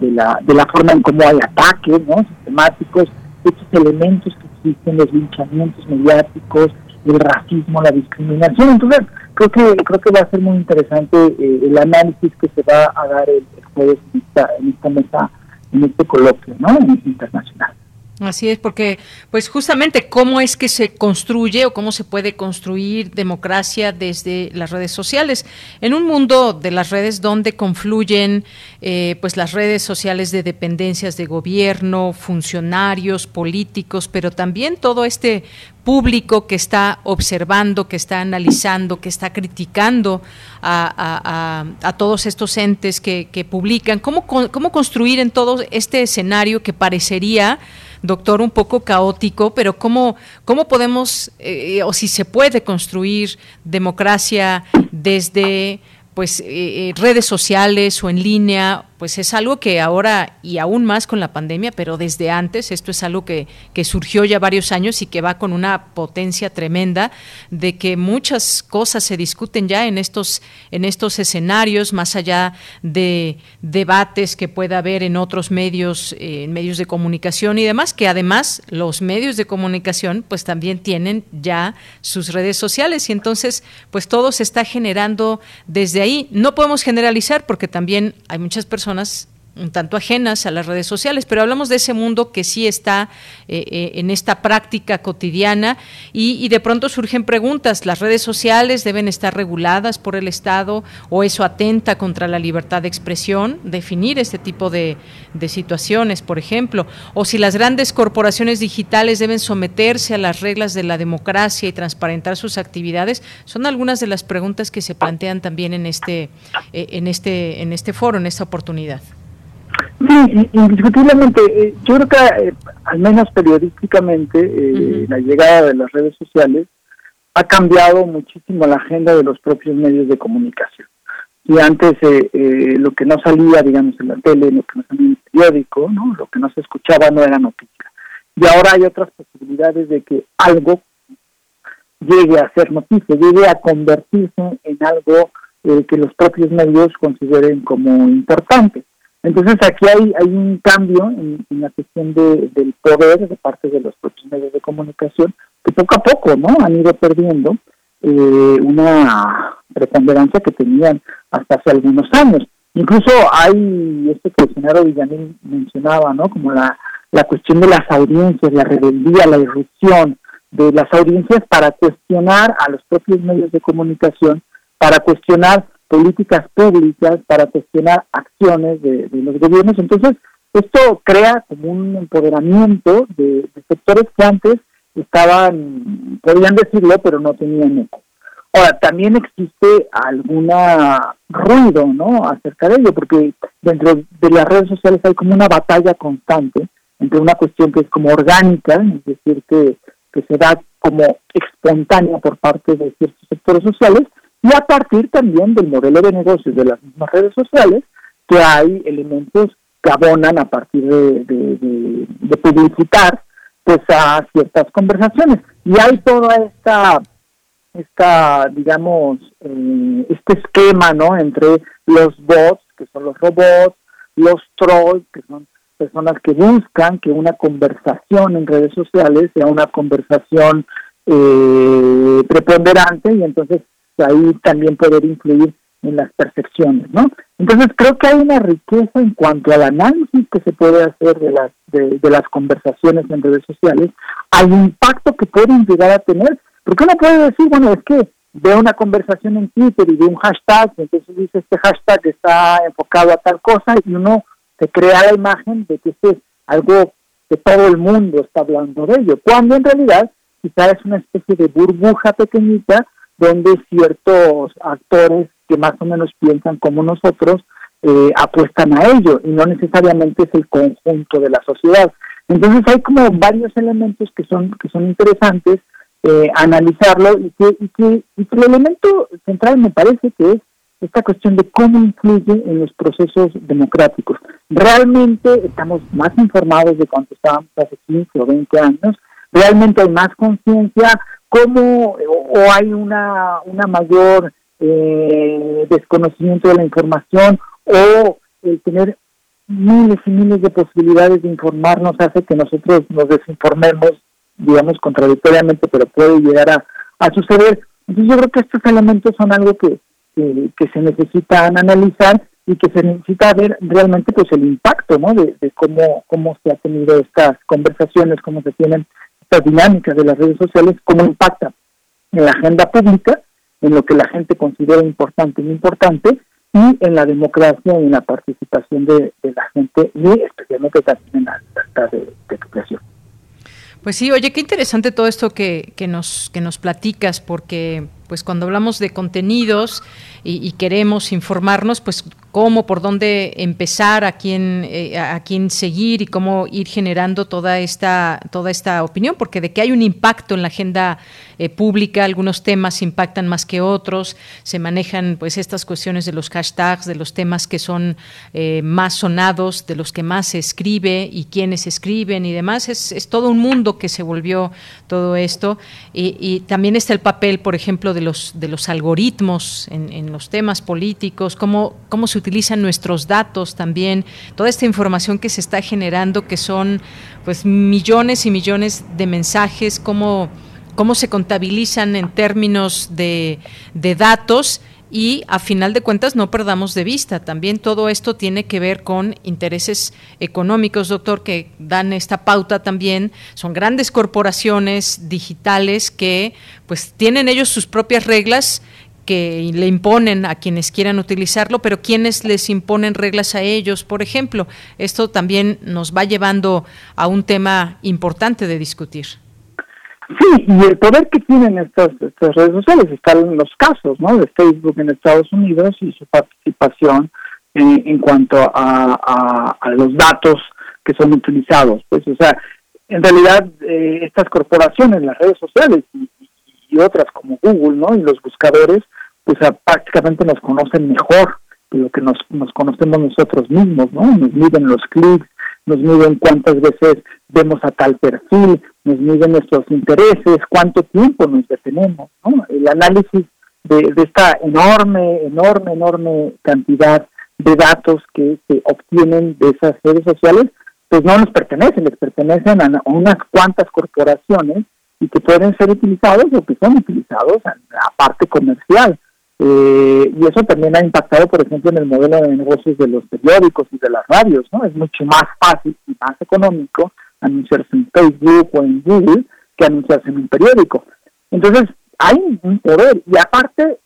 de la, de la forma en cómo hay ataques ¿no? sistemáticos, estos elementos que existen, los linchamientos mediáticos, el racismo, la discriminación. Entonces, creo que creo que va a ser muy interesante eh, el análisis que se va a dar el, jueves en esta, en esta mesa, en este coloquio ¿no? internacional. Así es, porque pues justamente cómo es que se construye o cómo se puede construir democracia desde las redes sociales. En un mundo de las redes donde confluyen eh, pues las redes sociales de dependencias de gobierno, funcionarios, políticos, pero también todo este público que está observando, que está analizando, que está criticando a, todos estos entes que, publican. ¿Cómo, ¿Cómo construir en todo este escenario que parecería doctor, un poco caótico, pero ¿cómo, cómo podemos, eh, o si se puede construir democracia desde pues eh, eh, redes sociales o en línea pues es algo que ahora y aún más con la pandemia, pero desde antes, esto es algo que, que, surgió ya varios años y que va con una potencia tremenda de que muchas cosas se discuten ya en estos, en estos escenarios, más allá de debates que pueda haber en otros medios, eh, en medios de comunicación y demás, que además los medios de comunicación pues también tienen ya sus redes sociales y entonces pues todo se está generando desde ahí. No podemos generalizar porque también hay muchas personas personas un tanto ajenas a las redes sociales, pero hablamos de ese mundo que sí está eh, eh, en esta práctica cotidiana y, de pronto surgen preguntas, ¿las redes sociales deben estar reguladas por el Estado o eso atenta contra la libertad de expresión? Definir este tipo de, situaciones, por ejemplo, o si las grandes corporaciones digitales deben someterse a las reglas de la democracia y transparentar sus actividades, son algunas de las preguntas que se plantean también en este, eh, en este, en este foro, en esta oportunidad. Sí, indiscutiblemente. Eh, yo creo que, eh, al menos periodísticamente, eh, la llegada de las redes sociales ha cambiado muchísimo la agenda de los propios medios de comunicación. Y antes lo que no salía, digamos, en la tele, lo que no salía en el periódico, ¿no? lo que no se escuchaba no era noticia. Y ahora hay otras posibilidades de que algo llegue a ser noticia, llegue a convertirse en algo eh, que los propios medios consideren como importante. Entonces aquí hay, un cambio en, la cuestión de, del poder de parte de los propios medios de comunicación que poco a poco no han ido perdiendo eh, una preponderancia que tenían hasta hace algunos años. Incluso hay esto que el señor Villamil mencionaba, ¿no? Como la, la cuestión de las audiencias, la rebeldía, la irrupción de las audiencias para cuestionar a los propios medios de comunicación, para cuestionar políticas públicas, para cuestionar acciones de, los gobiernos. Entonces, esto crea como un empoderamiento de, sectores que antes estaban, podían decirlo, pero no tenían eco. Ahora, también existe alguna ruido, ¿no?, acerca de ello, porque dentro de las redes sociales hay como una batalla constante entre una cuestión que es como orgánica, es decir, que, que se da como espontánea por parte de ciertos sectores sociales, y a partir también del modelo de negocios de las mismas redes sociales, que hay elementos que abonan a partir de, publicitar pues a ciertas conversaciones. Y hay toda esta, esta digamos, eh, este esquema, ¿no? Entre los bots, que son los robots, los trolls, que son personas que buscan que una conversación en redes sociales sea una conversación eh, preponderante y entonces ahí también poder influir en las percepciones, ¿no? Entonces creo que hay una riqueza en cuanto al análisis que se puede hacer de las de, las conversaciones en redes sociales, al impacto que pueden llegar a tener, porque uno puede decir, bueno, es que veo una conversación en Twitter y ve un hashtag, entonces dice este hashtag está enfocado a tal cosa y uno se crea la imagen de que este es algo que todo el mundo está hablando de ello, cuando en realidad quizá es una especie de burbuja pequeñita donde ciertos actores que más o menos piensan como nosotros eh, apuestan a ello y no necesariamente es el conjunto de la sociedad. Entonces hay como varios elementos que son que son interesantes eh, analizarlo y que, y que, y que el elemento central me parece que es esta cuestión de cómo influye en los procesos democráticos. Realmente estamos más informados de cuando estábamos hace 15 o 20 años, realmente hay más conciencia, cómo o hay una, una mayor eh, desconocimiento de la información o el tener miles y miles de posibilidades de informarnos hace que nosotros nos desinformemos, digamos, contradictoriamente, pero puede llegar a, suceder. Entonces yo creo que estos elementos son algo que, que, se necesitan analizar y que se necesita ver realmente pues el impacto ¿no? de, de, cómo, cómo se ha tenido estas conversaciones, cómo se tienen dinámicas de las redes sociales, cómo impacta en la agenda pública, en lo que la gente considera importante y importante, y en la democracia y en la participación de, la gente, y especialmente también en la libertad de, de expresión. Pues sí, oye, qué interesante todo esto que, que, nos, que nos platicas, porque pues cuando hablamos de contenidos y, queremos informarnos, pues cómo, por dónde empezar, a quién, eh, a quién seguir y cómo ir generando toda esta, toda esta opinión, porque de que hay un impacto en la agenda eh, pública, algunos temas impactan más que otros, se manejan pues estas cuestiones de los hashtags, de los temas que son eh, más sonados, de los que más se escribe y quiénes escriben y demás, es, es todo un mundo que se volvió todo esto. Y, y también está el papel, por ejemplo, de los, de los algoritmos en los temas políticos, cómo, cómo se utilizan nuestros datos también, toda esta información que se está generando, que son pues millones y millones de mensajes, cómo, cómo se contabilizan en términos de, de datos y a final de cuentas no perdamos de vista. También todo esto tiene que ver con intereses económicos, doctor, que dan esta pauta también. Son grandes corporaciones digitales que pues tienen ellos sus propias reglas que le imponen a quienes quieran utilizarlo, pero quienes les imponen reglas a ellos, por ejemplo. Esto también nos va llevando a un tema importante de discutir. Sí, y el poder que tienen estas, redes sociales están en los casos ¿no? de Facebook en Estados Unidos y su participación en, cuanto a, a, los datos que son utilizados. Pues, o sea, en realidad eh, estas corporaciones, las redes sociales y, y otras como Google, ¿no? Y los buscadores, pues prácticamente nos conocen mejor que lo que nos, nos conocemos nosotros mismos, ¿no? Nos miden los clics, nos miden cuántas veces vemos a tal perfil, nos miden nuestros intereses, cuánto tiempo nos detenemos, ¿no? El análisis de, esta enorme, enorme, enorme cantidad de datos que se obtienen de esas redes sociales, pues no nos pertenecen, les pertenecen a, unas cuantas corporaciones y que pueden ser utilizados o que son utilizados en la parte comercial. Eh, y eso también ha impactado, por ejemplo, en el modelo de negocios de los periódicos y de las radios, ¿no? Es mucho más fácil y más económico anunciarse en Facebook o en Google que anunciarse en un periódico. Entonces, hay un poder y aparte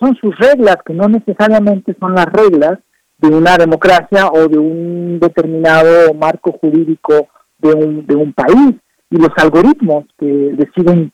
son sus reglas que no necesariamente son las reglas de una democracia o de un determinado marco jurídico de un, de un país y los algoritmos que deciden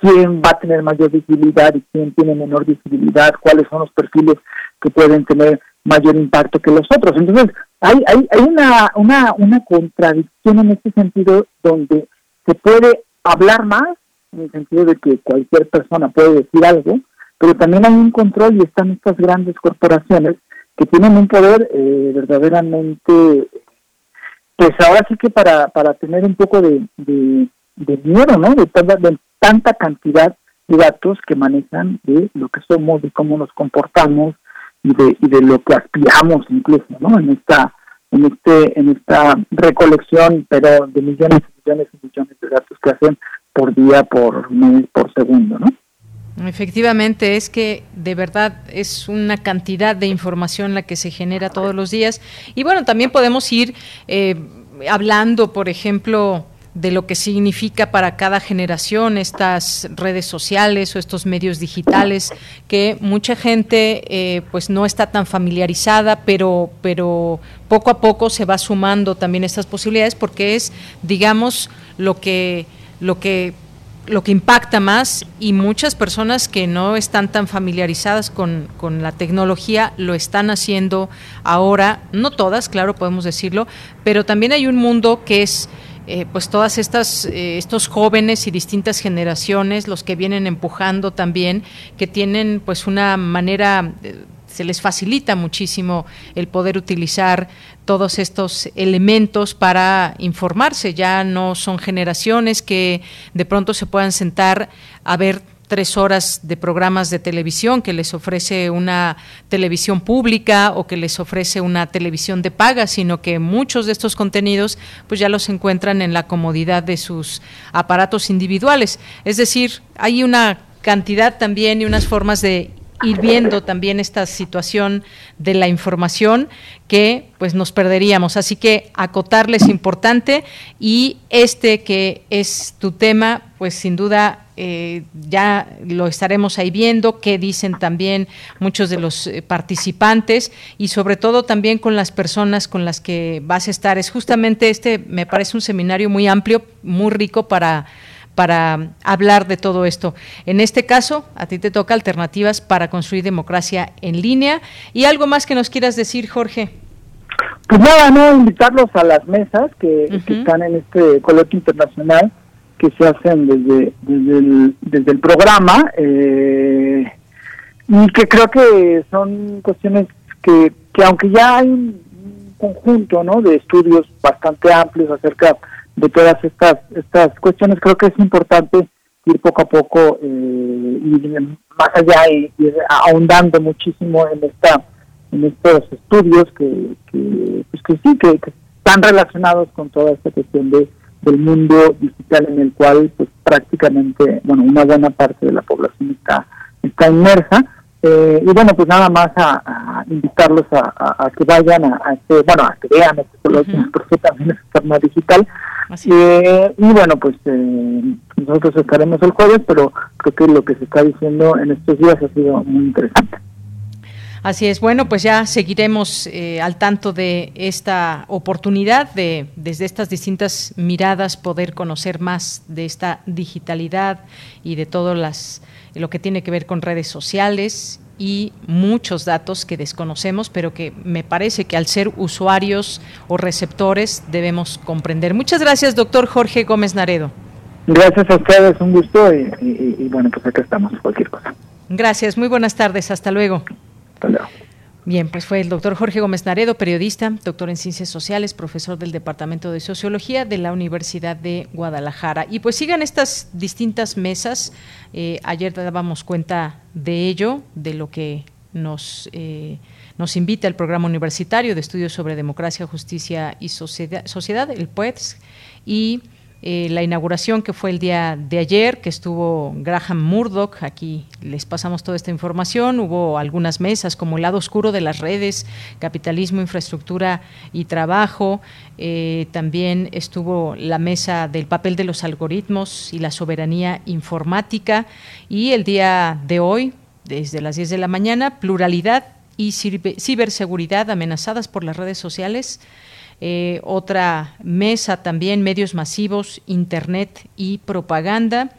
quién va a tener mayor visibilidad y quién tiene menor visibilidad, cuáles son los perfiles que pueden tener mayor impacto que los otros. Entonces, hay, hay, hay una, una, una contradicción en este sentido donde se puede hablar más, en el sentido de que cualquier persona puede decir algo, pero también hay un control y están estas grandes corporaciones que tienen un poder eh, verdaderamente, pues ahora sí que para, para tener un poco de, de, miedo, ¿no? De, tanta cantidad de datos que manejan de lo que somos, de cómo nos comportamos y de, y de lo que aspiramos incluso, ¿no? En esta en este en esta recolección, pero de millones y millones y millones de datos que hacen por día, por mes, por segundo, ¿no? Efectivamente, es que de verdad es una cantidad de información la que se genera todos los días. Y bueno, también podemos ir eh, hablando, por ejemplo, de lo que significa para cada generación estas redes sociales o estos medios digitales que mucha gente eh, pues no está tan familiarizada pero pero poco a poco se va sumando también estas posibilidades porque es digamos lo que lo que lo que impacta más y muchas personas que no están tan familiarizadas con, con, la tecnología lo están haciendo ahora, no todas, claro, podemos decirlo, pero también hay un mundo que es eh, pues todas estas eh, estos jóvenes y distintas generaciones los que vienen empujando también que tienen pues una manera eh, se les facilita muchísimo el poder utilizar todos estos elementos para informarse. Ya no son generaciones que de pronto se puedan sentar a ver tres horas de programas de televisión que les ofrece una televisión pública o que les ofrece una televisión de paga, sino que muchos de estos contenidos pues ya los encuentran en la comodidad de sus aparatos individuales. Es decir, hay una cantidad también y unas formas de ir viendo también esta situación de la información que pues nos perderíamos. Así que acotarles importante y este que es tu tema, pues sin duda eh, ya lo estaremos ahí viendo, qué dicen también muchos de los eh, participantes y sobre todo también con las personas con las que vas a estar. Es justamente este, me parece un seminario muy amplio, muy rico para para hablar de todo esto. En este caso, a ti te toca alternativas para construir democracia en línea. ¿Y algo más que nos quieras decir, Jorge? Pues nada, no invitarlos a las mesas que, están en este coloquio internacional que se hacen desde, desde, el, desde el programa eh, y que creo que son cuestiones que, que aunque ya hay un conjunto ¿no? de estudios bastante amplios acerca de todas estas estas cuestiones creo que es importante ir poco a poco eh, ir más allá y ir ahondando muchísimo en esta en estos estudios que que, pues que sí que, están relacionados con toda esta cuestión de del mundo digital en el cual pues prácticamente bueno una buena parte de la población está está inmersa eh, y bueno, pues nada más a, invitarlos a, que vayan a, este, bueno, a que vean este coloquio, porque también es forma digital. Eh, y bueno, pues eh, nosotros estaremos el jueves, pero creo que lo que se está diciendo en estos días ha sido muy interesante. Así es, bueno, pues ya seguiremos al tanto de esta oportunidad de desde estas distintas miradas poder conocer más de esta digitalidad y de todas las lo que tiene que ver con redes sociales y muchos datos que desconocemos, pero que me parece que al ser usuarios o receptores debemos comprender. Muchas gracias, doctor Jorge Gómez Naredo. Gracias a ustedes, un gusto y, bueno, pues acá estamos, cualquier cosa. Gracias, muy buenas tardes, hasta luego. Hasta luego. Bien, pues fue el doctor Jorge Gómez Naredo, periodista, doctor en Ciencias Sociales, profesor del Departamento de Sociología de la Universidad de Guadalajara. Y pues sigan estas distintas mesas. Eh, ayer dábamos cuenta de ello, de lo que nos, eh, nos invita el programa universitario de estudios sobre democracia, justicia y sociedad, sociedad el PUEDS, y eh, la inauguración que fue el día de ayer, que estuvo Graham Murdoch, aquí les pasamos toda esta información, hubo algunas mesas como el lado oscuro de las redes, capitalismo, infraestructura y trabajo, eh, también estuvo la mesa del papel de los algoritmos y la soberanía informática. Y el día de hoy, desde las 10 de la mañana, pluralidad y ciberseguridad amenazadas por las redes sociales. Eh, otra mesa también, medios masivos, Internet y propaganda.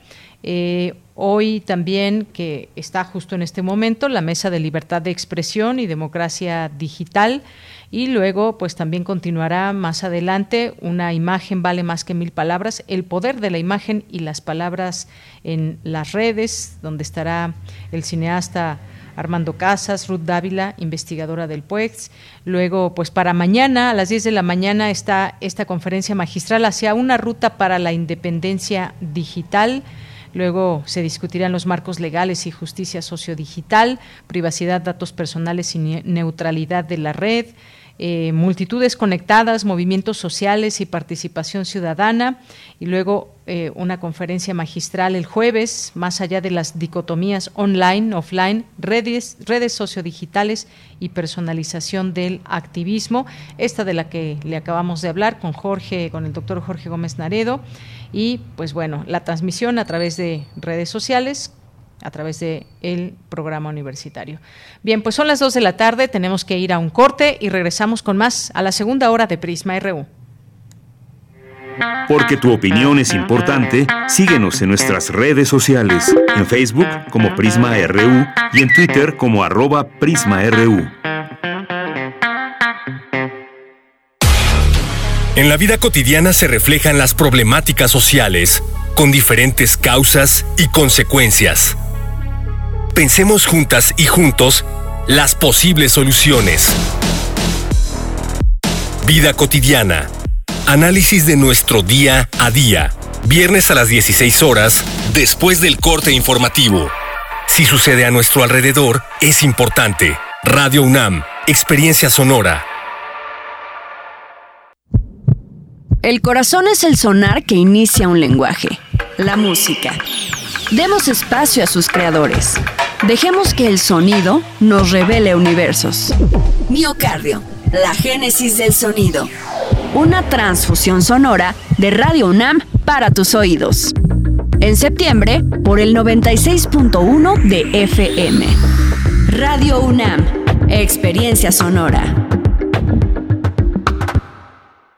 Eh, hoy también, que está justo en este momento, la mesa de libertad de expresión y democracia digital. Y luego, pues también continuará más adelante, una imagen vale más que mil palabras, el poder de la imagen y las palabras en las redes, donde estará el cineasta Armando Casas, Ruth Dávila, investigadora del PUEX. Luego, pues para mañana, a las 10 de la mañana, está esta conferencia magistral hacia una ruta para la independencia digital. Luego se discutirán los marcos legales y justicia sociodigital, privacidad, datos personales y neutralidad de la red. Eh, multitudes conectadas, movimientos sociales y participación ciudadana, y luego eh, una conferencia magistral el jueves, más allá de las dicotomías online, offline, redes, redes sociodigitales y personalización del activismo, esta de la que le acabamos de hablar con Jorge, con el doctor Jorge Gómez Naredo, y pues bueno, la transmisión a través de redes sociales a través del el programa universitario. Bien, pues son las 2 de la tarde, tenemos que ir a un corte y regresamos con más a la segunda hora de Prisma RU. Porque tu opinión es importante, síguenos en nuestras redes sociales, en Facebook como Prisma RU y en Twitter como arroba PrismaRU. En la vida cotidiana se reflejan las problemáticas sociales, con diferentes causas y consecuencias Pensemos juntas y juntos las posibles soluciones. Vida cotidiana. Análisis de nuestro día a día. Viernes a las 16 horas, después del corte informativo. Si sucede a nuestro alrededor, es importante. Radio UNAM, Experiencia Sonora. El corazón es el sonar que inicia un lenguaje, la música. Demos espacio a sus creadores. Dejemos que el sonido nos revele universos. Miocardio, la génesis del sonido. Una transfusión sonora de Radio UNAM para tus oídos. En septiembre, por el 96.1 de FM. Radio UNAM, experiencia sonora.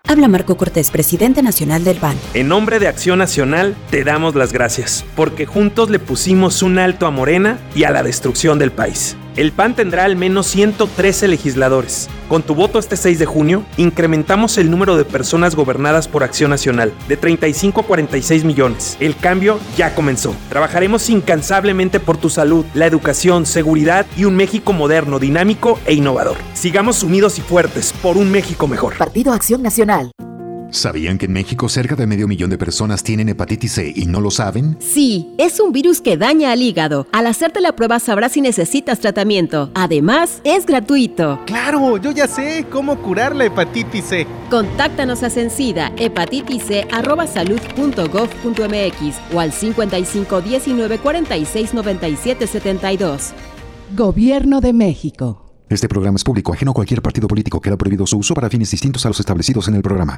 Habla Marco Cortés, presidente nacional del PAN. En nombre de Acción Nacional, te damos las gracias, porque juntos le pusimos un alto a Morena y a la destrucción del país. El PAN tendrá al menos 113 legisladores. Con tu voto este 6 de junio, incrementamos el número de personas gobernadas por Acción Nacional de 35 a 46 millones. El cambio ya comenzó. Trabajaremos incansablemente por tu salud, la educación, seguridad y un México moderno, dinámico e innovador. Sigamos unidos y fuertes por un México mejor. Partido Acción Nacional. ¿Sabían que en México cerca de medio millón de personas tienen hepatitis C y no lo saben? Sí, es un virus que daña al hígado. Al hacerte la prueba sabrás si necesitas tratamiento. Además, es gratuito. Claro, yo ya sé cómo curar la hepatitis C. Contáctanos a Sencida, hepatitis.gov.mx o al 55 19 46 97 72. Gobierno de México. Este programa es público, ajeno a cualquier partido político. Queda prohibido su uso para fines distintos a los establecidos en el programa.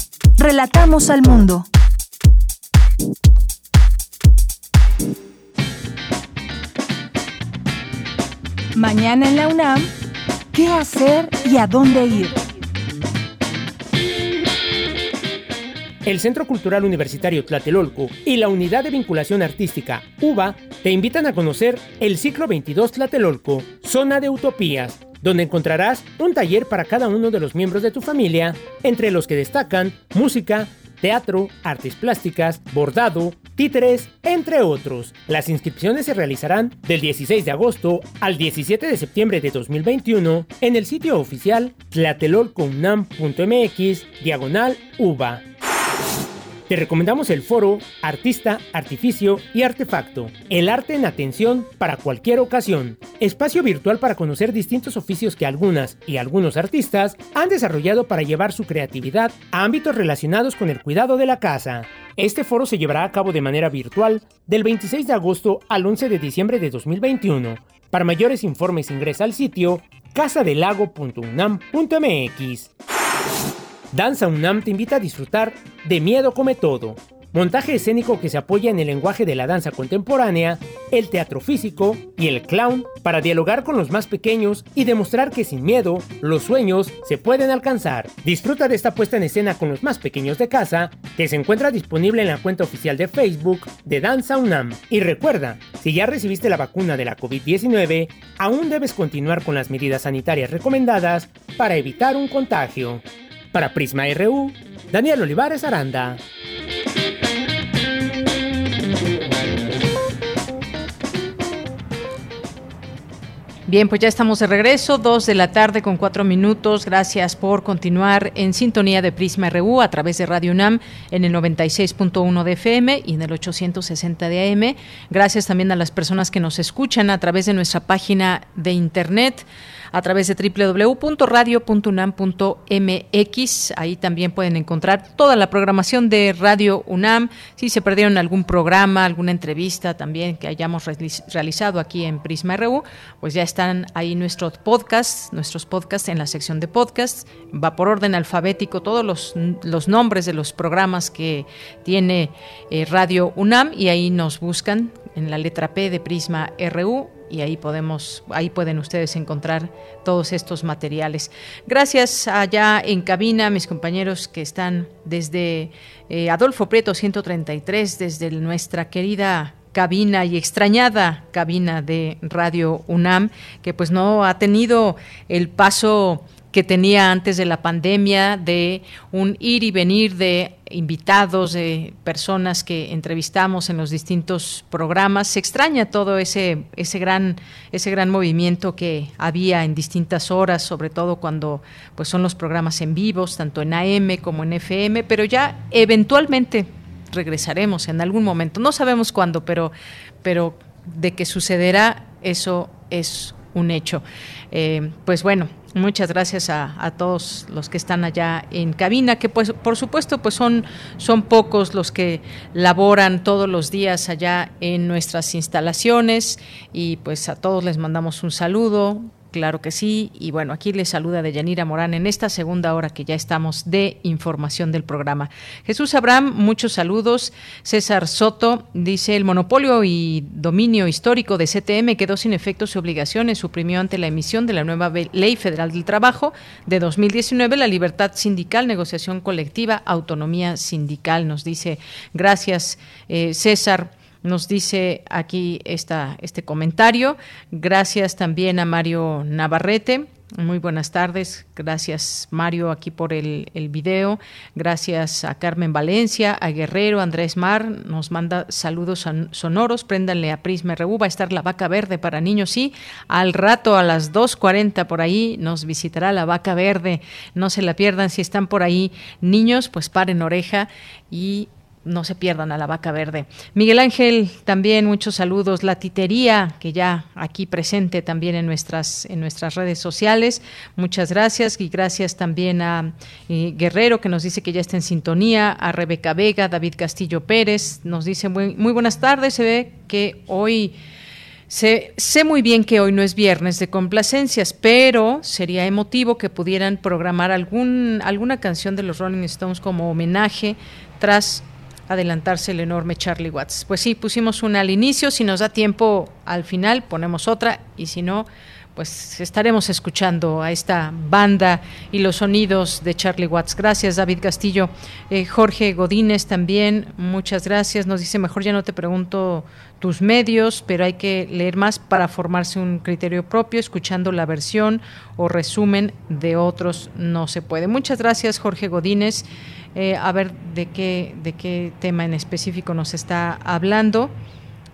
Relatamos al mundo. Mañana en la UNAM, qué hacer y a dónde ir. El Centro Cultural Universitario Tlatelolco y la Unidad de Vinculación Artística UBA te invitan a conocer el ciclo 22 Tlatelolco, Zona de Utopías, donde encontrarás un taller para cada uno de los miembros de tu familia, entre los que destacan música, teatro, artes plásticas, bordado, títeres, entre otros. Las inscripciones se realizarán del 16 de agosto al 17 de septiembre de 2021 en el sitio oficial tlatelolcounam.mx diagonal UBA. Te recomendamos el foro Artista, Artificio y Artefacto, el arte en atención para cualquier ocasión, espacio virtual para conocer distintos oficios que algunas y algunos artistas han desarrollado para llevar su creatividad a ámbitos relacionados con el cuidado de la casa. Este foro se llevará a cabo de manera virtual del 26 de agosto al 11 de diciembre de 2021. Para mayores informes ingresa al sitio casadelago.unam.mx. Danza UNAM te invita a disfrutar de Miedo Come Todo, montaje escénico que se apoya en el lenguaje de la danza contemporánea, el teatro físico y el clown para dialogar con los más pequeños y demostrar que sin miedo los sueños se pueden alcanzar. Disfruta de esta puesta en escena con los más pequeños de casa que se encuentra disponible en la cuenta oficial de Facebook de Danza UNAM. Y recuerda, si ya recibiste la vacuna de la COVID-19, aún debes continuar con las medidas sanitarias recomendadas para evitar un contagio. Para Prisma RU, Daniel Olivares Aranda. Bien, pues ya estamos de regreso, dos de la tarde con cuatro minutos. Gracias por continuar en sintonía de Prisma RU a través de Radio UNAM en el 96.1 de FM y en el 860 de AM. Gracias también a las personas que nos escuchan a través de nuestra página de internet a través de www.radio.unam.mx. Ahí también pueden encontrar toda la programación de Radio UNAM. Si se perdieron algún programa, alguna entrevista también que hayamos realizado aquí en Prisma RU, pues ya están ahí nuestros podcasts, nuestros podcasts en la sección de podcasts. Va por orden alfabético todos los, los nombres de los programas que tiene eh, Radio UNAM y ahí nos buscan en la letra P de Prisma RU y ahí podemos, ahí pueden ustedes encontrar todos estos materiales. Gracias allá en cabina, mis compañeros que están desde eh, Adolfo Prieto 133, desde nuestra querida cabina y extrañada cabina de Radio UNAM, que pues no ha tenido el paso que tenía antes de la pandemia, de un ir y venir de invitados, de personas que entrevistamos en los distintos programas. Se extraña todo ese, ese, gran, ese gran movimiento que había en distintas horas, sobre todo cuando pues, son los programas en vivos, tanto en AM como en FM, pero ya eventualmente regresaremos en algún momento. No sabemos cuándo, pero, pero de que sucederá, eso es un hecho. Eh, pues bueno, Muchas gracias a, todos los que están allá en cabina, que pues por supuesto pues son, son pocos los que laboran todos los días allá en nuestras instalaciones. Y pues a todos les mandamos un saludo, Claro que sí. Y bueno, aquí les saluda Deyanira Morán en esta segunda hora que ya estamos de información del programa. Jesús Abraham, muchos saludos. César Soto dice, el monopolio y dominio histórico de CTM quedó sin efectos y obligaciones. Suprimió ante la emisión de la nueva Ley Federal del Trabajo de 2019 la libertad sindical, negociación colectiva, autonomía sindical. Nos dice, gracias eh, César nos dice aquí esta, este comentario. Gracias también a Mario Navarrete. Muy buenas tardes. Gracias, Mario, aquí por el, el, video. Gracias a Carmen Valencia, a Guerrero, Andrés Mar. Nos manda saludos sonoros. Préndanle a Prisma RU. Va a estar la vaca verde para niños. Sí, al rato a las 2.40 por ahí nos visitará la vaca verde. No se la pierdan. Si están por ahí niños, pues paren oreja y no se pierdan a la vaca verde. Miguel Ángel, también muchos saludos. La titería, que ya aquí presente también en nuestras, en nuestras redes sociales. Muchas gracias y gracias también a eh, Guerrero, que nos dice que ya está en sintonía, a Rebeca Vega, David Castillo Pérez, nos dice muy, buenas tardes. Se ve que hoy... Sé, sé, muy bien que hoy no es viernes de complacencias, pero sería emotivo que pudieran programar algún, alguna canción de los Rolling Stones como homenaje tras adelantarse el enorme Charlie Watts. Pues sí, pusimos una al inicio, si nos da tiempo al final ponemos otra y si no, pues estaremos escuchando a esta banda y los sonidos de Charlie Watts. Gracias, David Castillo. Eh, Jorge Godínez también, muchas gracias. Nos dice, mejor ya no te pregunto tus medios, pero hay que leer más para formarse un criterio propio, escuchando la versión o resumen de otros no se puede. Muchas gracias, Jorge Godínez. Eh, a ver de qué, de qué tema en específico nos está hablando.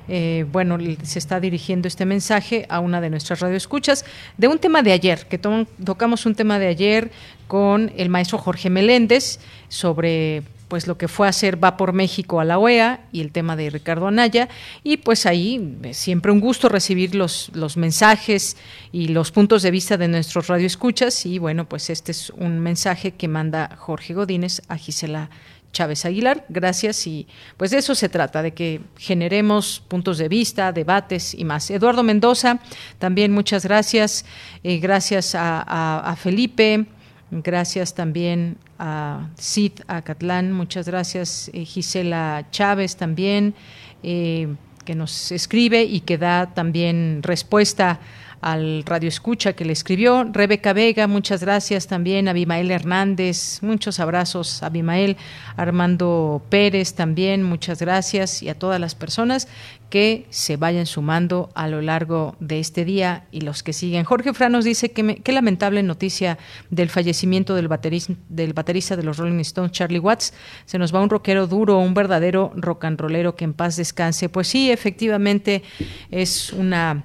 Eh, bueno, se está dirigiendo este mensaje a una de nuestras radioescuchas de un tema de ayer, que tocamos un tema de ayer con el maestro Jorge Meléndez sobre pues lo que fue hacer Va por México a la OEA y el tema de Ricardo Anaya. Y pues ahí eh, siempre un gusto recibir los, los mensajes y los puntos de vista de nuestros radioescuchas. Y bueno, pues este es un mensaje que manda Jorge Godínez a Gisela Chávez Aguilar. Gracias y pues de eso se trata, de que generemos puntos de vista, debates y más. Eduardo Mendoza, también muchas gracias. Eh, gracias a, Felipe. Gracias también a Cid Acatlán, muchas gracias eh, Gisela Chávez también, eh, que nos escribe y que da también respuesta al Radio Escucha que le escribió. Rebeca Vega, muchas gracias también. Abimael Hernández, muchos abrazos. Abimael Armando Pérez también, muchas gracias. Y a todas las personas que se vayan sumando a lo largo de este día y los que siguen. Jorge Franos dice que qué lamentable noticia del fallecimiento del del baterista de los Rolling Stones, Charlie Watts. Se nos va un rockero duro, un verdadero rock and rollero que en paz descanse. Pues sí, efectivamente es una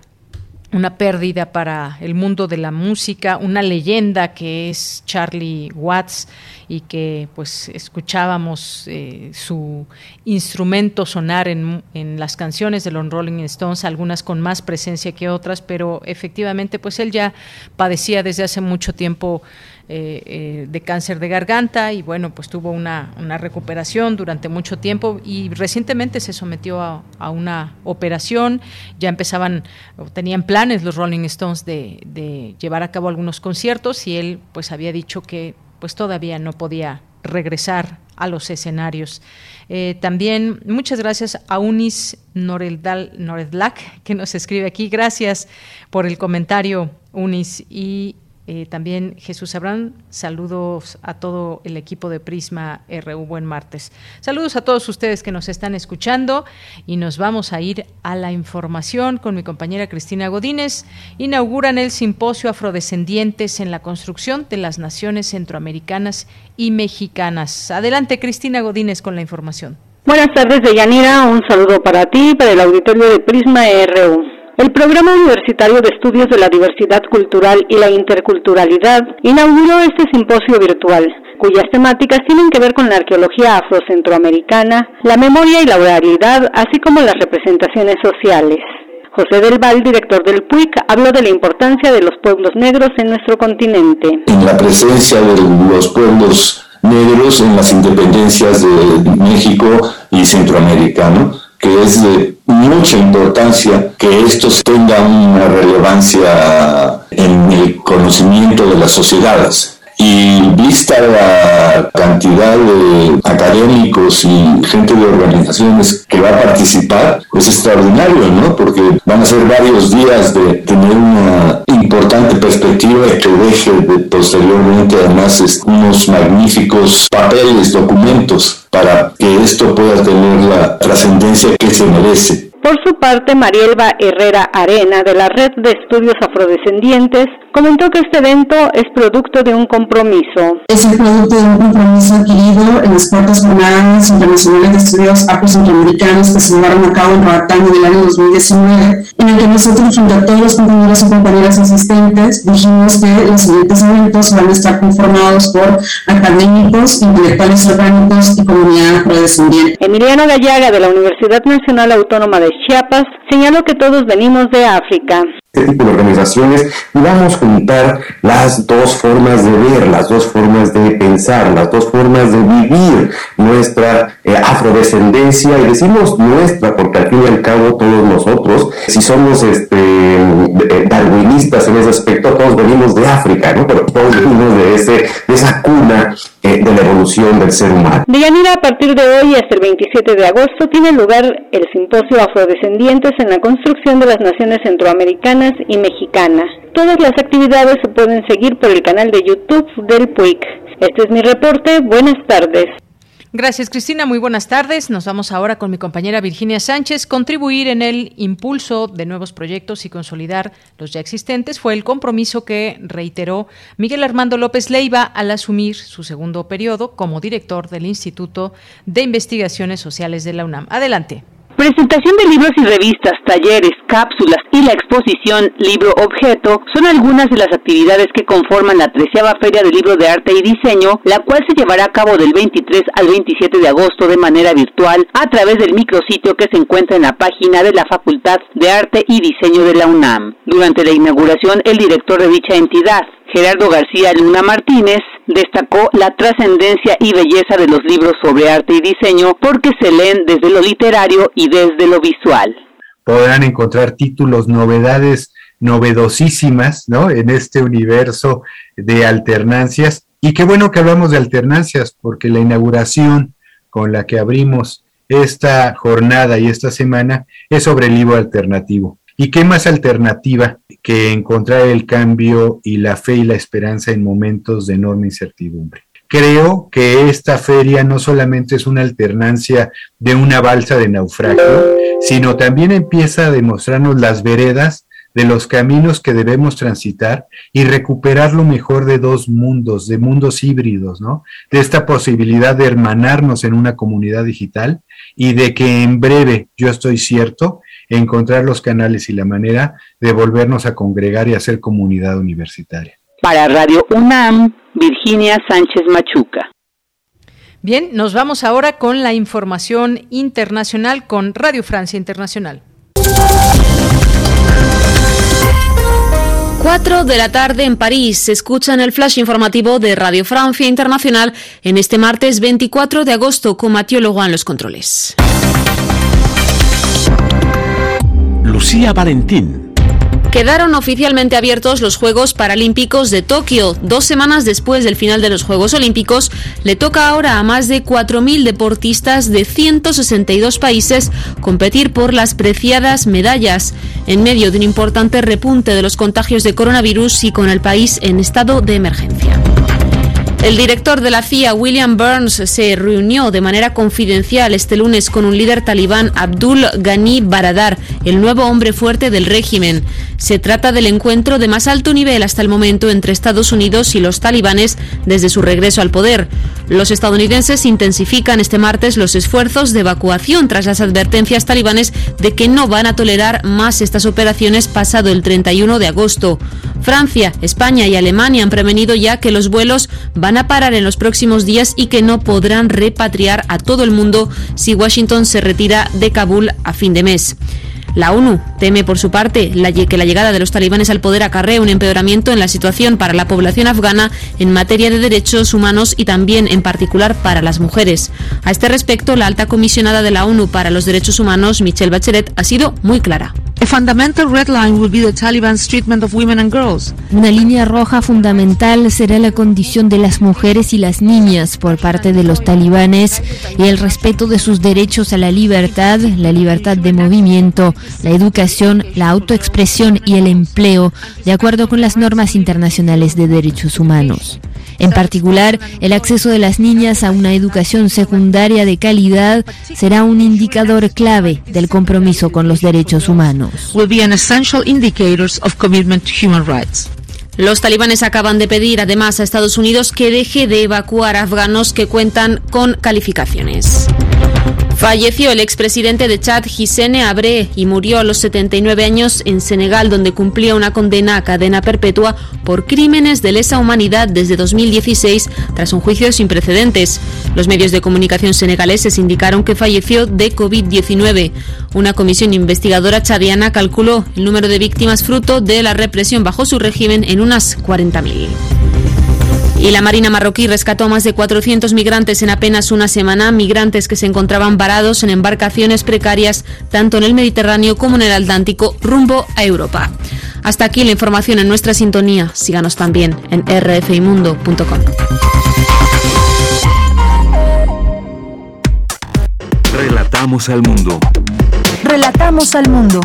una pérdida para el mundo de la música, una leyenda que es Charlie Watts y que pues escuchábamos eh, su instrumento sonar en, en, las canciones de los Rolling Stones, algunas con más presencia que otras, pero efectivamente pues él ya padecía desde hace mucho tiempo eh, eh, de cáncer de garganta y bueno, pues tuvo una, recuperación durante mucho tiempo y recientemente se sometió a, una operación, ya empezaban, tenían planes los Rolling Stones de, llevar a cabo algunos conciertos y él pues había dicho que pues todavía no podía regresar a los escenarios. Eh, también muchas gracias a Unis Noredlak que nos escribe aquí. Gracias por el comentario, Unis. Y eh, también Jesús Abraham, saludos a todo el equipo de Prisma RU, buen martes. Saludos a todos ustedes que nos están escuchando y nos vamos a ir a la información con mi compañera Cristina Godínez. Inauguran el simposio Afrodescendientes en la construcción de las naciones centroamericanas y mexicanas. Adelante Cristina Godínez con la información. Buenas tardes, Deyanira. Un saludo para ti para el auditorio de Prisma RU. El Programa Universitario de Estudios de la Diversidad Cultural y la Interculturalidad inauguró este simposio virtual, cuyas temáticas tienen que ver con la arqueología afrocentroamericana, la memoria y la oralidad, así como las representaciones sociales. José del Val, director del PUIC, habló de la importancia de los pueblos negros en nuestro continente. En la presencia de los pueblos negros en las independencias de México y Centroamérica, que es de mucha importancia que esto tenga una relevancia en el conocimiento de las sociedades y vista la cantidad de académicos y gente de organizaciones que va a participar, es extraordinario, ¿no? Porque van a ser varios días de tener una importante perspectiva que deje posteriormente además unos magníficos papeles, documentos, para que esto pueda tener la trascendencia que se merece. Por su parte, Marielba Herrera Arena, de la Red de Estudios Afrodescendientes, comentó que este evento es producto de un compromiso. Es el producto de un compromiso adquirido en las cuartas jornadas internacionales de estudios afro-centroamericanos que se llevaron a cabo en Roatán del año 2019, en el que nosotros, junto a todos los compañeros y compañeras asistentes, dijimos que los siguientes eventos van a estar conformados por académicos, intelectuales orgánicos y comunidad afrodescendiente. Emiliano Gallaga, de la Universidad Nacional Autónoma de Chiapas, señaló que todos venimos de África este tipo de organizaciones y vamos a juntar las dos formas de ver, las dos formas de pensar, las dos formas de vivir nuestra eh, afrodescendencia y decimos nuestra porque al fin y al cabo todos nosotros, si somos este, eh, darwinistas en ese aspecto, todos venimos de África, ¿no? pero todos venimos de, ese, de esa cuna eh, de la evolución del ser humano. Deyanira, a partir de hoy hasta el 27 de agosto tiene lugar el simposio Afrodescendientes en la construcción de las naciones centroamericanas y mexicana. Todas las actividades se pueden seguir por el canal de YouTube del PUIC. Este es mi reporte. Buenas tardes. Gracias, Cristina. Muy buenas tardes. Nos vamos ahora con mi compañera Virginia Sánchez. Contribuir en el impulso de nuevos proyectos y consolidar los ya existentes fue el compromiso que reiteró Miguel Armando López Leiva al asumir su segundo periodo como director del Instituto de Investigaciones Sociales de la UNAM. Adelante. Presentación de libros y revistas, talleres, cápsulas y la exposición Libro Objeto son algunas de las actividades que conforman la treceava Feria del Libro de Arte y Diseño, la cual se llevará a cabo del 23 al 27 de agosto de manera virtual a través del micrositio que se encuentra en la página de la Facultad de Arte y Diseño de la UNAM. Durante la inauguración, el director de dicha entidad, Gerardo García Luna Martínez destacó la trascendencia y belleza de los libros sobre arte y diseño porque se leen desde lo literario y desde lo visual. Podrán encontrar títulos, novedades novedosísimas, ¿no? En este universo de alternancias. Y qué bueno que hablamos de alternancias, porque la inauguración con la que abrimos esta jornada y esta semana es sobre el libro alternativo. ¿Y qué más alternativa que encontrar el cambio y la fe y la esperanza en momentos de enorme incertidumbre? Creo que esta feria no solamente es una alternancia de una balsa de naufragio, sino también empieza a demostrarnos las veredas de los caminos que debemos transitar y recuperar lo mejor de dos mundos, de mundos híbridos, ¿no? De esta posibilidad de hermanarnos en una comunidad digital y de que en breve, yo estoy cierto, encontrar los canales y la manera de volvernos a congregar y hacer comunidad universitaria. Para Radio UNAM, Virginia Sánchez Machuca. Bien, nos vamos ahora con la información internacional con Radio Francia Internacional. 4 de la tarde en París. Se escucha en el flash informativo de Radio Francia Internacional en este martes 24 de agosto con Mathieu Leroy en los controles. Lucía Valentín. Quedaron oficialmente abiertos los Juegos Paralímpicos de Tokio. Dos semanas después del final de los Juegos Olímpicos, le toca ahora a más de 4.000 deportistas de 162 países competir por las preciadas medallas, en medio de un importante repunte de los contagios de coronavirus y con el país en estado de emergencia. El director de la CIA, William Burns, se reunió de manera confidencial este lunes con un líder talibán, Abdul Ghani Baradar, el nuevo hombre fuerte del régimen. Se trata del encuentro de más alto nivel hasta el momento entre Estados Unidos y los talibanes desde su regreso al poder. Los estadounidenses intensifican este martes los esfuerzos de evacuación tras las advertencias talibanes de que no van a tolerar más estas operaciones pasado el 31 de agosto. Francia, España y Alemania han prevenido ya que los vuelos van a parar en los próximos días y que no podrán repatriar a todo el mundo si Washington se retira de Kabul a fin de mes. La ONU teme, por su parte, que la llegada de los talibanes al poder acarree un empeoramiento en la situación para la población afgana en materia de derechos humanos y también, en particular, para las mujeres. A este respecto, la alta comisionada de la ONU para los Derechos Humanos, Michelle Bachelet, ha sido muy clara. Una línea roja fundamental será la condición de las mujeres y las niñas por parte de los talibanes y el respeto de sus derechos a la libertad, la libertad de movimiento, la educación, la autoexpresión y el empleo, de acuerdo con las normas internacionales de derechos humanos. En particular, el acceso de las niñas a una educación secundaria de calidad será un indicador clave del compromiso con los derechos humanos. Los talibanes acaban de pedir además a Estados Unidos que deje de evacuar afganos que cuentan con calificaciones. Falleció el expresidente de Chad, Hissene Abre, y murió a los 79 años en Senegal, donde cumplía una condena a cadena perpetua por crímenes de lesa humanidad desde 2016, tras un juicio sin precedentes. Los medios de comunicación senegaleses indicaron que falleció de COVID-19. Una comisión investigadora chadiana calculó el número de víctimas fruto de la represión bajo su régimen en unas 40.000. Y la Marina marroquí rescató a más de 400 migrantes en apenas una semana, migrantes que se encontraban varados en embarcaciones precarias tanto en el Mediterráneo como en el Atlántico rumbo a Europa. Hasta aquí la información en nuestra sintonía. Síganos también en rfimundo.com. Relatamos al mundo. Relatamos al mundo.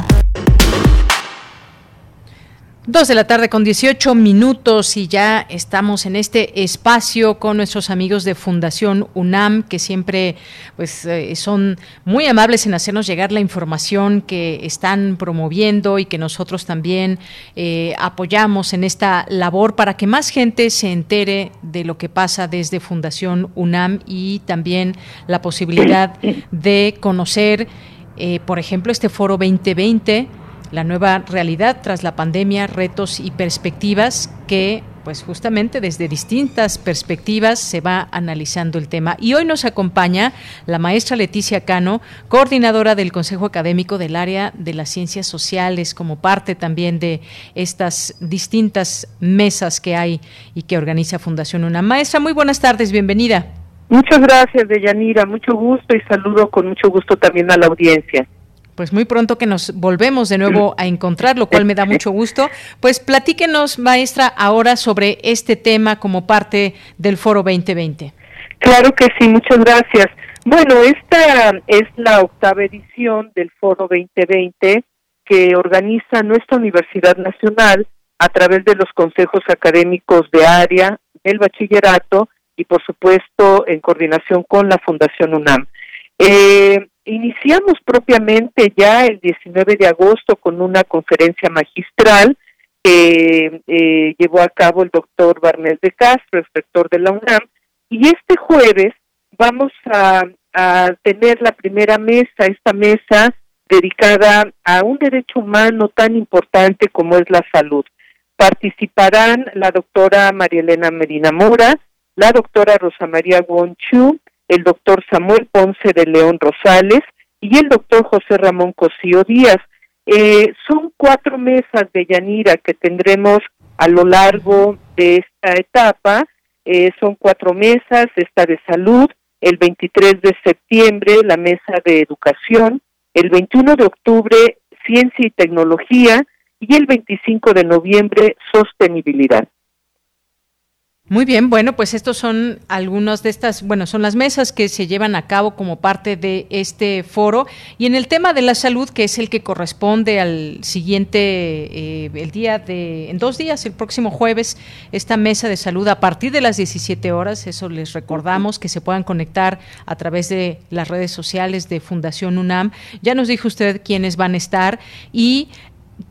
Dos de la tarde con 18 minutos y ya estamos en este espacio con nuestros amigos de Fundación UNAM que siempre pues eh, son muy amables en hacernos llegar la información que están promoviendo y que nosotros también eh, apoyamos en esta labor para que más gente se entere de lo que pasa desde Fundación UNAM y también la posibilidad de conocer, eh, por ejemplo, este foro 2020 la nueva realidad tras la pandemia, retos y perspectivas que pues justamente desde distintas perspectivas se va analizando el tema. Y hoy nos acompaña la maestra Leticia Cano, coordinadora del Consejo Académico del Área de las Ciencias Sociales, como parte también de estas distintas mesas que hay y que organiza Fundación Una. Maestra, muy buenas tardes, bienvenida. Muchas gracias, Deyanira, mucho gusto y saludo con mucho gusto también a la audiencia pues muy pronto que nos volvemos de nuevo a encontrar, lo cual me da mucho gusto. Pues platíquenos, maestra, ahora sobre este tema como parte del Foro 2020. Claro que sí, muchas gracias. Bueno, esta es la octava edición del Foro 2020 que organiza nuestra Universidad Nacional a través de los consejos académicos de área, del bachillerato y por supuesto en coordinación con la Fundación UNAM. Eh, Iniciamos propiamente ya el 19 de agosto con una conferencia magistral que eh, llevó a cabo el doctor Barnés de Castro, rector de la UNAM, y este jueves vamos a, a tener la primera mesa, esta mesa dedicada a un derecho humano tan importante como es la salud. Participarán la doctora María Elena Medina Mora, la doctora Rosa María Wonchu, el doctor Samuel Ponce de León Rosales y el doctor José Ramón Cosío Díaz. Eh, son cuatro mesas de Yanira que tendremos a lo largo de esta etapa. Eh, son cuatro mesas, esta de salud, el 23 de septiembre la mesa de educación, el 21 de octubre ciencia y tecnología y el 25 de noviembre sostenibilidad. Muy bien, bueno, pues estos son algunas de estas, bueno, son las mesas que se llevan a cabo como parte de este foro. Y en el tema de la salud, que es el que corresponde al siguiente, eh, el día de, en dos días, el próximo jueves, esta mesa de salud a partir de las 17 horas, eso les recordamos, que se puedan conectar a través de las redes sociales de Fundación UNAM. Ya nos dijo usted quiénes van a estar y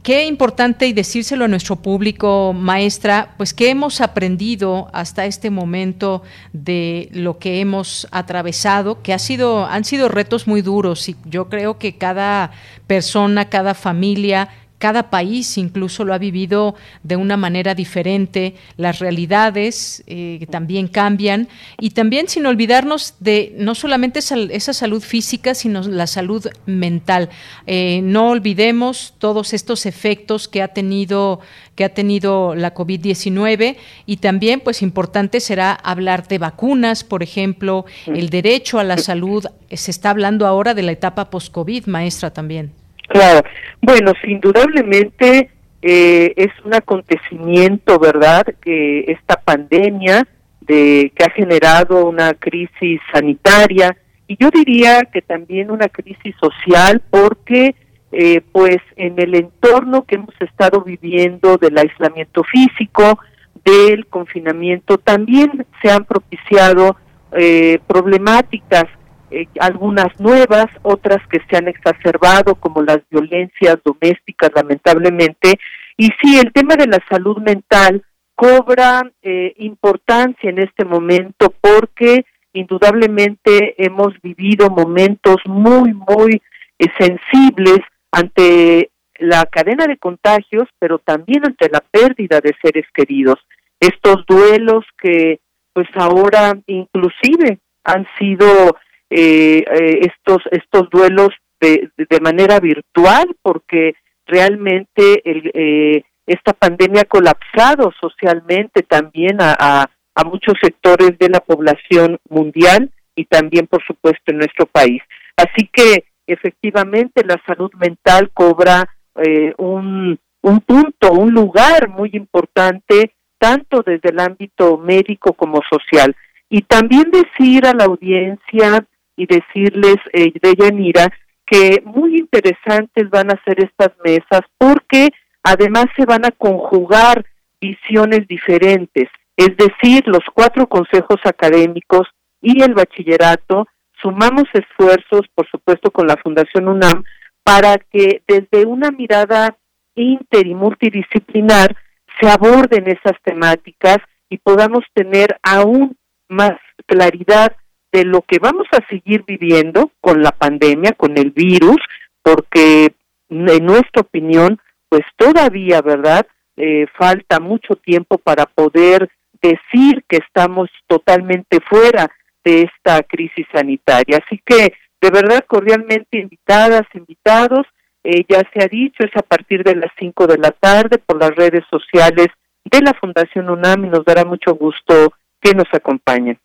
Qué importante y decírselo a nuestro público, maestra, pues qué hemos aprendido hasta este momento de lo que hemos atravesado, que ha sido, han sido retos muy duros y yo creo que cada persona, cada familia, cada país incluso lo ha vivido de una manera diferente, las realidades eh, también cambian y también sin olvidarnos de no solamente esa, salud física, sino la salud mental. Eh, no olvidemos todos estos efectos que ha tenido que ha tenido la COVID-19 y también pues importante será hablar de vacunas, por ejemplo, el derecho a la salud, se está hablando ahora de la etapa post-COVID, maestra también. Claro, bueno, indudablemente eh, es un acontecimiento, ¿verdad? Que esta pandemia de que ha generado una crisis sanitaria y yo diría que también una crisis social porque eh, pues en el entorno que hemos estado viviendo del aislamiento físico, del confinamiento, también se han propiciado eh, problemáticas eh, algunas nuevas, otras que se han exacerbado, como las violencias domésticas, lamentablemente. Y sí, el tema de la salud mental cobra eh, importancia en este momento porque indudablemente hemos vivido momentos muy, muy eh, sensibles ante la cadena de contagios, pero también ante la pérdida de seres queridos. Estos duelos que pues ahora inclusive han sido eh, eh, estos estos duelos de, de, manera virtual porque realmente el, eh, esta pandemia ha colapsado socialmente también a, a, a, muchos sectores de la población mundial y también por supuesto en nuestro país. Así que efectivamente la salud mental cobra eh, un, un punto un lugar muy importante tanto desde el ámbito médico como social. Y también decir a la audiencia y decirles, eh, de Yanira, que muy interesantes van a ser estas mesas porque Además se van a conjugar visiones diferentes, es decir, los cuatro consejos académicos y el bachillerato sumamos esfuerzos, por supuesto, con la Fundación UNAM para que desde una mirada inter y multidisciplinar se aborden esas temáticas y podamos tener aún más claridad de lo que vamos a seguir viviendo con la pandemia, con el virus, porque en nuestra opinión, pues todavía, ¿verdad? Eh, falta mucho tiempo para poder decir que estamos totalmente fuera de esta crisis sanitaria. Así que de verdad cordialmente invitadas, invitados, eh, ya se ha dicho, es a partir de las 5 de la tarde por las redes sociales de la Fundación UNAM y nos dará mucho gusto que nos acompañen.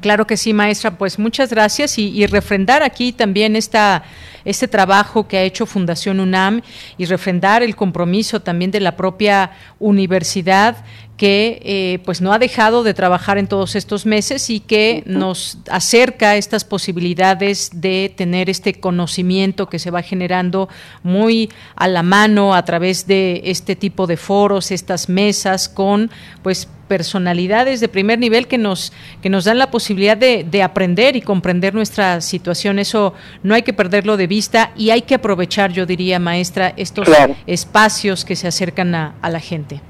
Claro que sí, maestra. Pues muchas gracias y, refrendar aquí también esta, este trabajo que ha hecho Fundación UNAM y refrendar el compromiso también de la propia universidad que eh, pues no ha dejado de trabajar en todos estos meses y que nos acerca a estas posibilidades de tener este conocimiento que se va generando muy a la mano a través de este tipo de foros, estas mesas con pues personalidades de primer nivel que nos que nos dan la posibilidad de, de aprender y comprender nuestra situación. Eso no hay que perderlo de vista y hay que aprovechar, yo diría, maestra, estos espacios que se acercan a, a la gente.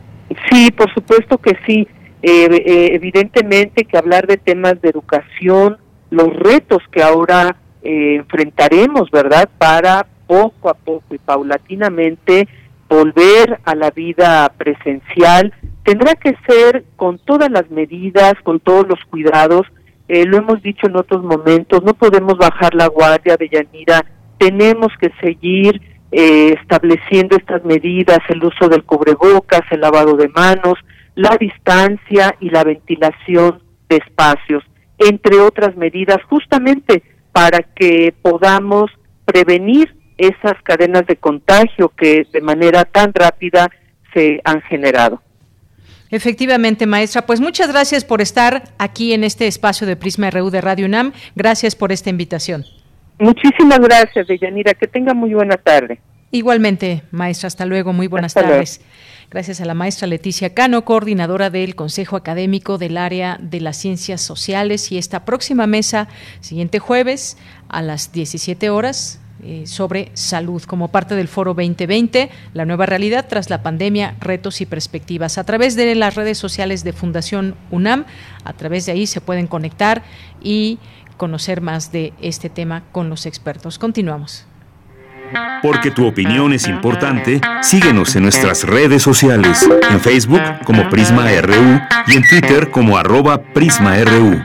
Sí, por supuesto que sí. Eh, eh, evidentemente que hablar de temas de educación, los retos que ahora eh, enfrentaremos, ¿verdad? Para poco a poco y paulatinamente volver a la vida presencial, tendrá que ser con todas las medidas, con todos los cuidados. lo hemos dicho en otros momentos, no podemos bajar la guardia, de Yanira, tenemos que seguir eh, estableciendo estas medidas, el uso del cubrebocas, el lavado de manos, la distancia y la ventilación de espacios, entre otras medidas, justamente para que podamos prevenir esas cadenas de contagio que de manera tan rápida se han generado. Efectivamente, maestra. Pues muchas gracias por estar aquí en este espacio de Prisma RU de Radio UNAM. Gracias por esta invitación. Muchísimas gracias, Deyanira. Que tenga muy buena tarde. Igualmente, maestra. Hasta luego. Muy buenas tardes. Gracias a la maestra Leticia Cano, coordinadora del Consejo Académico del Área de las Ciencias Sociales. Y esta próxima mesa, siguiente jueves, a las 17 horas, eh, sobre salud como parte del Foro 2020, la nueva realidad tras la pandemia, retos y perspectivas. A través de las redes sociales de Fundación UNAM, a través de ahí se pueden conectar y conocer más de este tema con los expertos. Continuamos. Porque tu opinión es importante, síguenos en nuestras redes sociales, en Facebook como Prisma RU y en Twitter como arroba PrismaRU.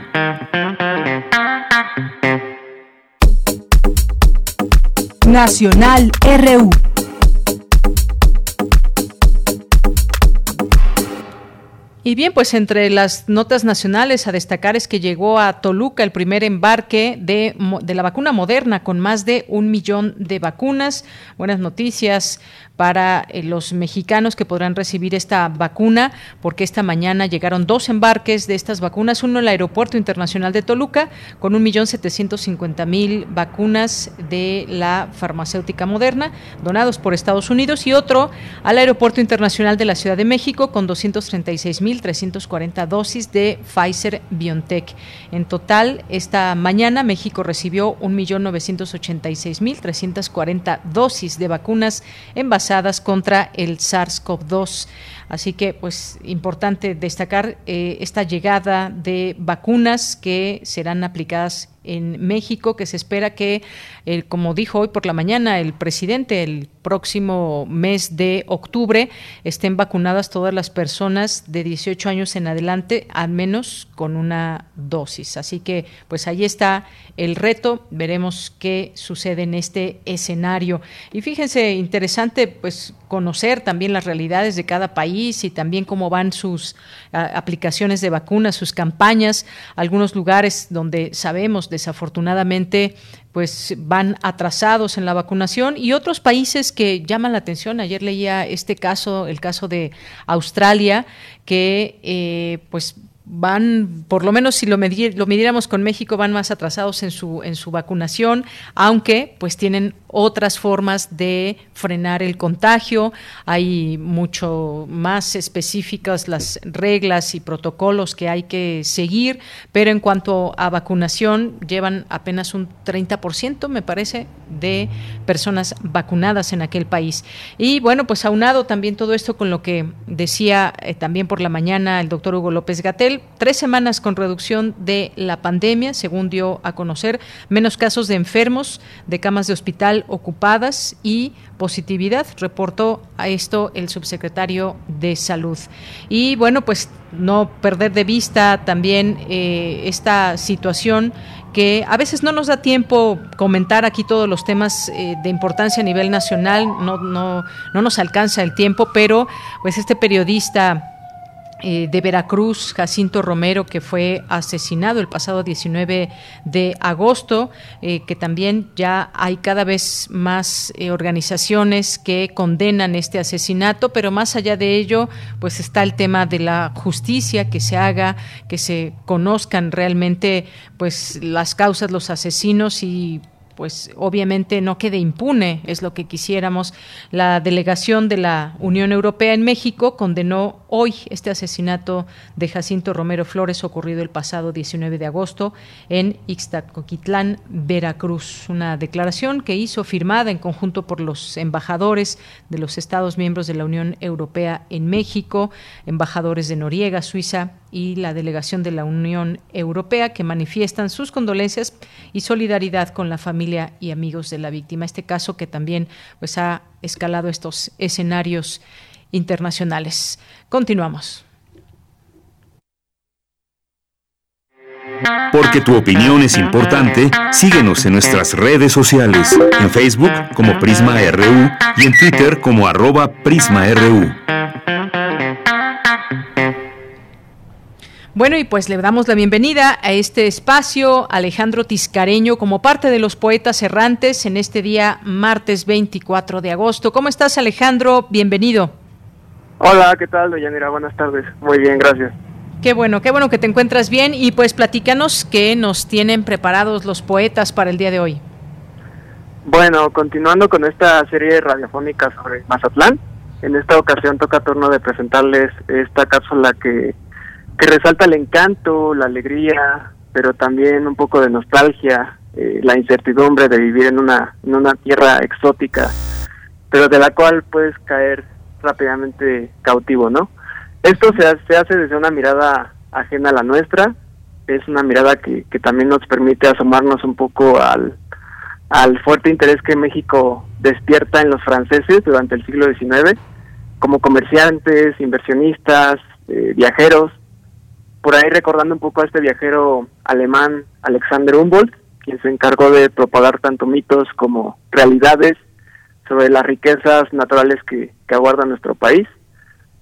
Nacional RU. Y bien, pues entre las notas nacionales a destacar es que llegó a Toluca el primer embarque de, de, la vacuna moderna con más de un millón de vacunas. Buenas noticias para eh, los mexicanos que podrán recibir esta vacuna, porque esta mañana llegaron dos embarques de estas vacunas, uno al Aeropuerto Internacional de Toluca, con un millón setecientos cincuenta mil vacunas de la farmacéutica moderna, donados por Estados Unidos, y otro al Aeropuerto Internacional de la Ciudad de México, con doscientos treinta y seis mil trescientos cuarenta dosis de Pfizer BioNTech. En total, esta mañana México recibió un millón novecientos ochenta y seis mil trescientos cuarenta dosis de vacunas envasadas contra el SARS-CoV-2. Así que, pues, importante destacar eh, esta llegada de vacunas que serán aplicadas en México, que se espera que, eh, como dijo hoy por la mañana el presidente, el próximo mes de octubre estén vacunadas todas las personas de 18 años en adelante, al menos con una dosis. Así que, pues ahí está el reto. Veremos qué sucede en este escenario. Y fíjense, interesante, pues conocer también las realidades de cada país y también cómo van sus aplicaciones de vacunas, sus campañas. Algunos lugares donde sabemos desafortunadamente pues van atrasados en la vacunación y otros países que llaman la atención. Ayer leía este caso, el caso de Australia, que eh, pues van, por lo menos si lo, lo midiéramos con México, van más atrasados en su, en su vacunación, aunque pues tienen otras formas de frenar el contagio. Hay mucho más específicas las reglas y protocolos que hay que seguir, pero en cuanto a vacunación, llevan apenas un 30%, me parece, de personas vacunadas en aquel país. Y bueno, pues aunado también todo esto con lo que decía eh, también por la mañana el doctor Hugo López Gatel, tres semanas con reducción de la pandemia, según dio a conocer, menos casos de enfermos, de camas de hospital ocupadas y positividad, reportó a esto el subsecretario de Salud. Y bueno, pues no perder de vista también eh, esta situación que a veces no nos da tiempo comentar aquí todos los temas eh, de importancia a nivel nacional, no, no, no nos alcanza el tiempo, pero pues este periodista eh, de Veracruz, Jacinto Romero, que fue asesinado el pasado 19 de agosto, eh, que también ya hay cada vez más eh, organizaciones que condenan este asesinato, pero más allá de ello, pues está el tema de la justicia, que se haga, que se conozcan realmente pues las causas, los asesinos y pues obviamente no quede impune, es lo que quisiéramos. La delegación de la Unión Europea en México condenó hoy este asesinato de Jacinto Romero Flores ocurrido el pasado 19 de agosto en Ixtacoquitlán, Veracruz. Una declaración que hizo firmada en conjunto por los embajadores de los Estados miembros de la Unión Europea en México, embajadores de Noriega, Suiza y la delegación de la Unión Europea que manifiestan sus condolencias y solidaridad con la familia y amigos de la víctima. Este caso que también pues ha escalado estos escenarios internacionales. Continuamos. Porque tu opinión es importante, síguenos en nuestras redes sociales, en Facebook como Prisma RU y en Twitter como arroba PrismaRU. Bueno, y pues le damos la bienvenida a este espacio, Alejandro Tiscareño, como parte de los poetas errantes en este día martes 24 de agosto. ¿Cómo estás, Alejandro? Bienvenido. Hola, ¿qué tal, Doyanira? Buenas tardes. Muy bien, gracias. Qué bueno, qué bueno que te encuentras bien y pues platícanos qué nos tienen preparados los poetas para el día de hoy. Bueno, continuando con esta serie radiofónica sobre Mazatlán, en esta ocasión toca turno de presentarles esta cápsula que que resalta el encanto, la alegría, pero también un poco de nostalgia, eh, la incertidumbre de vivir en una, en una tierra exótica, pero de la cual puedes caer rápidamente cautivo, ¿no? Esto se, se hace desde una mirada ajena a la nuestra, es una mirada que, también nos permite asomarnos un poco al, al fuerte interés que México despierta en los franceses durante el siglo XIX, como comerciantes, inversionistas, eh, viajeros, por ahí recordando un poco a este viajero alemán Alexander Humboldt, quien se encargó de propagar tanto mitos como realidades sobre las riquezas naturales que, que aguarda nuestro país.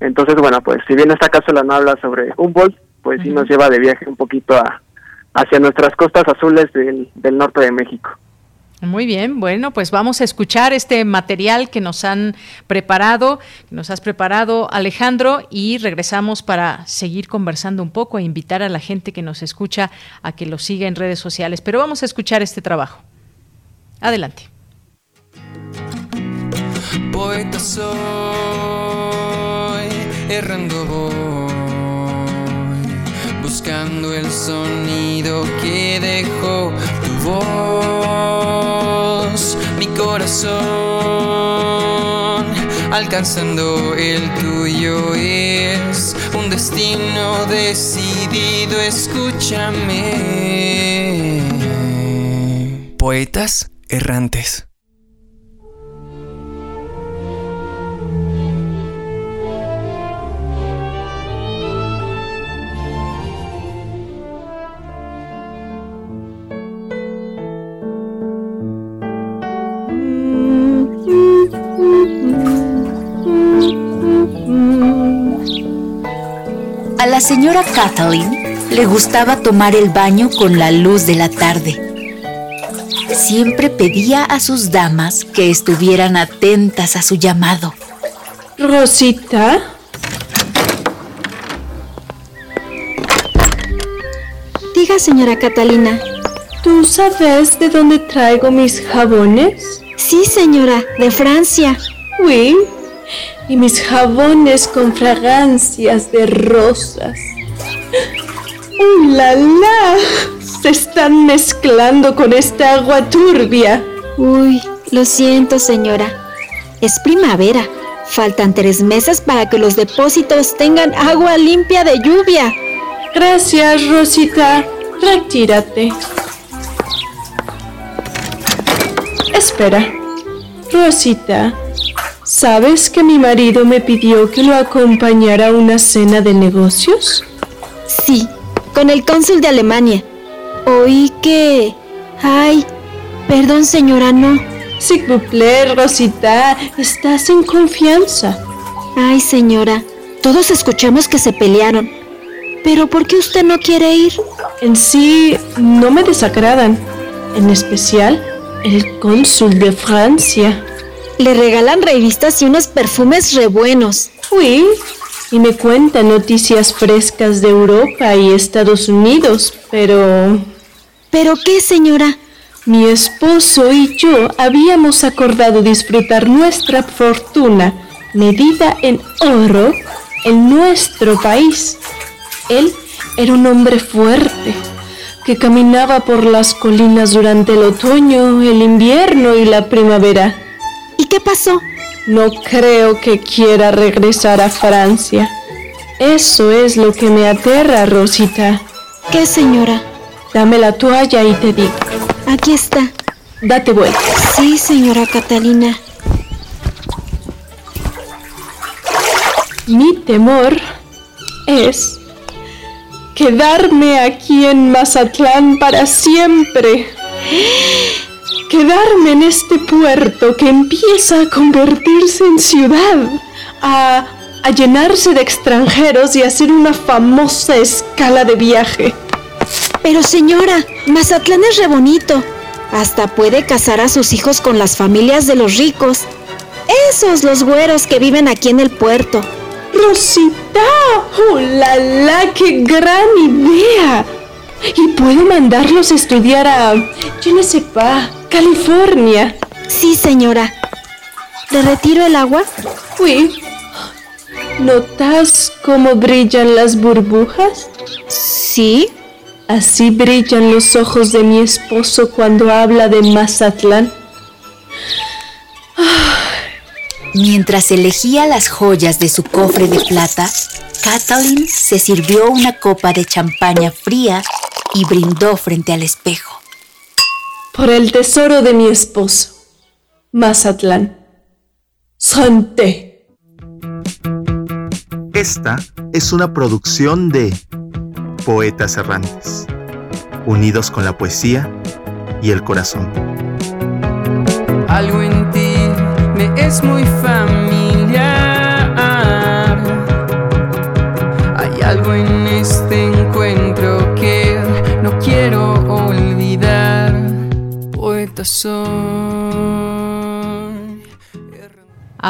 Entonces, bueno, pues si bien esta cápsula no habla sobre Humboldt, pues sí nos lleva de viaje un poquito a, hacia nuestras costas azules del, del norte de México. Muy bien, bueno, pues vamos a escuchar este material que nos han preparado, que nos has preparado Alejandro y regresamos para seguir conversando un poco e invitar a la gente que nos escucha a que lo siga en redes sociales. Pero vamos a escuchar este trabajo. Adelante. Poeta soy, errando voy, buscando el sonido que dejó mi corazón, alcanzando el tuyo es un destino decidido, escúchame. Poetas errantes. La señora Kathleen le gustaba tomar el baño con la luz de la tarde. Siempre pedía a sus damas que estuvieran atentas a su llamado. Rosita. Diga, señora Catalina. ¿Tú sabes de dónde traigo mis jabones? Sí, señora, de Francia. Oui. Y mis jabones con fragancias de rosas. ¡Uh, la, la! Se están mezclando con esta agua turbia. Uy, lo siento, señora. Es primavera. Faltan tres meses para que los depósitos tengan agua limpia de lluvia. Gracias, Rosita. Retírate. Espera. Rosita, ¿sabes que mi marido me pidió que lo acompañara a una cena de negocios? Sí, con el cónsul de Alemania. Oí que... Ay, perdón señora, no. S'il vous plaît, Rosita, estás en confianza. Ay, señora, todos escuchamos que se pelearon. Pero ¿por qué usted no quiere ir? En sí, no me desagradan. En especial, el cónsul de Francia. Le regalan revistas y unos perfumes re buenos. Oui, y me cuenta noticias frescas de Europa y Estados Unidos, pero... ¿Pero qué, señora? Mi esposo y yo habíamos acordado disfrutar nuestra fortuna medida en oro en nuestro país. Él era un hombre fuerte que caminaba por las colinas durante el otoño, el invierno y la primavera. ¿Y qué pasó? No creo que quiera regresar a Francia. Eso es lo que me aterra, Rosita. ¿Qué, señora? Dame la toalla y te digo. Aquí está. Date vuelta. Sí, señora Catalina. Mi temor es quedarme aquí en Mazatlán para siempre. Quedarme en este puerto que empieza a convertirse en ciudad, a, a llenarse de extranjeros y hacer una famosa escala de viaje. Pero señora, Mazatlán es re bonito. Hasta puede casar a sus hijos con las familias de los ricos. Esos los güeros que viven aquí en el puerto. Rosita, ¡oh la la! ¡Qué gran idea! Y puedo mandarlos a estudiar a, yo no sé California. Sí, señora. ¿Le retiro el agua? Oui. ¿Notas cómo brillan las burbujas? Sí. Así brillan los ojos de mi esposo cuando habla de Mazatlán. Mientras elegía las joyas de su cofre de plata, Kathleen se sirvió una copa de champaña fría y brindó frente al espejo. Por el tesoro de mi esposo, Mazatlán. Santé. Esta es una producción de Poetas Errantes, unidos con la poesía y el corazón. Algo en es muy familiar. Hay algo en este encuentro que no quiero olvidar. Poeta soy.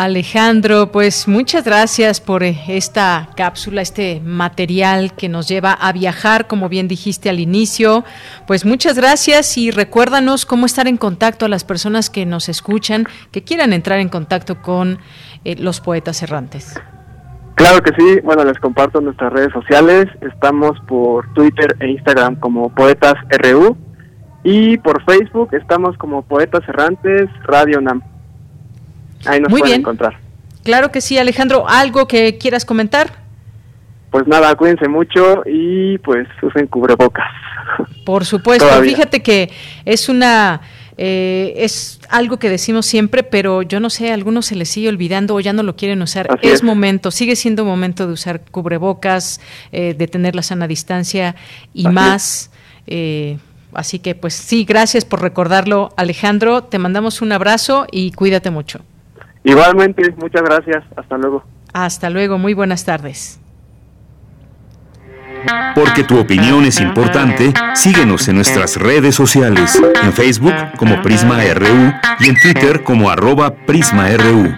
Alejandro, pues muchas gracias por eh, esta cápsula, este material que nos lleva a viajar, como bien dijiste al inicio. Pues muchas gracias y recuérdanos cómo estar en contacto a las personas que nos escuchan, que quieran entrar en contacto con eh, los poetas errantes. Claro que sí, bueno, les comparto nuestras redes sociales. Estamos por Twitter e Instagram como Poetas RU y por Facebook estamos como Poetas Errantes Radio NAM. Ahí nos Muy pueden bien. encontrar. Claro que sí, Alejandro. ¿Algo que quieras comentar? Pues nada, cuídense mucho y pues usen cubrebocas. Por supuesto, Todavía. fíjate que es una eh, es algo que decimos siempre, pero yo no sé, a algunos se les sigue olvidando o ya no lo quieren usar. Es, es. momento, sigue siendo momento de usar cubrebocas, eh, de tener la sana distancia y Así más. eh, así que pues sí, gracias por recordarlo, Alejandro. Te mandamos un abrazo y cuídate mucho. Igualmente, muchas gracias. Hasta luego. Hasta luego, muy buenas tardes. Porque tu opinión es importante, síguenos en nuestras redes sociales, en Facebook como Prisma RU y en Twitter como arroba PrismaRU.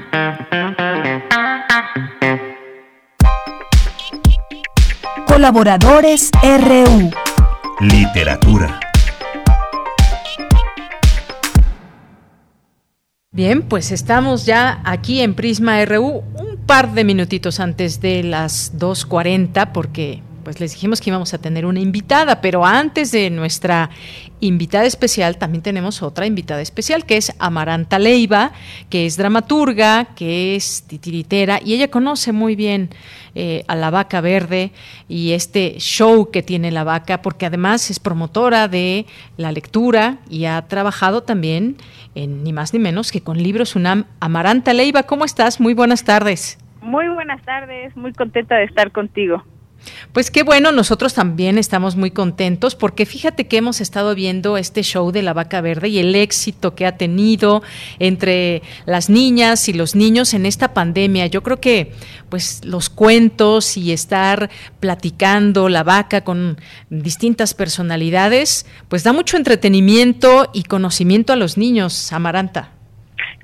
Colaboradores RU. Literatura. Bien, pues estamos ya aquí en Prisma RU un par de minutitos antes de las 2.40 porque pues les dijimos que íbamos a tener una invitada, pero antes de nuestra invitada especial también tenemos otra invitada especial que es Amaranta Leiva, que es dramaturga, que es titiritera y ella conoce muy bien eh, a la vaca verde y este show que tiene la vaca, porque además es promotora de la lectura y ha trabajado también en ni más ni menos que con libros UNAM. Amaranta Leiva, ¿cómo estás? Muy buenas tardes. Muy buenas tardes, muy contenta de estar contigo. Pues qué bueno, nosotros también estamos muy contentos porque fíjate que hemos estado viendo este show de la vaca verde y el éxito que ha tenido entre las niñas y los niños en esta pandemia. Yo creo que pues los cuentos y estar platicando la vaca con distintas personalidades, pues da mucho entretenimiento y conocimiento a los niños, Amaranta.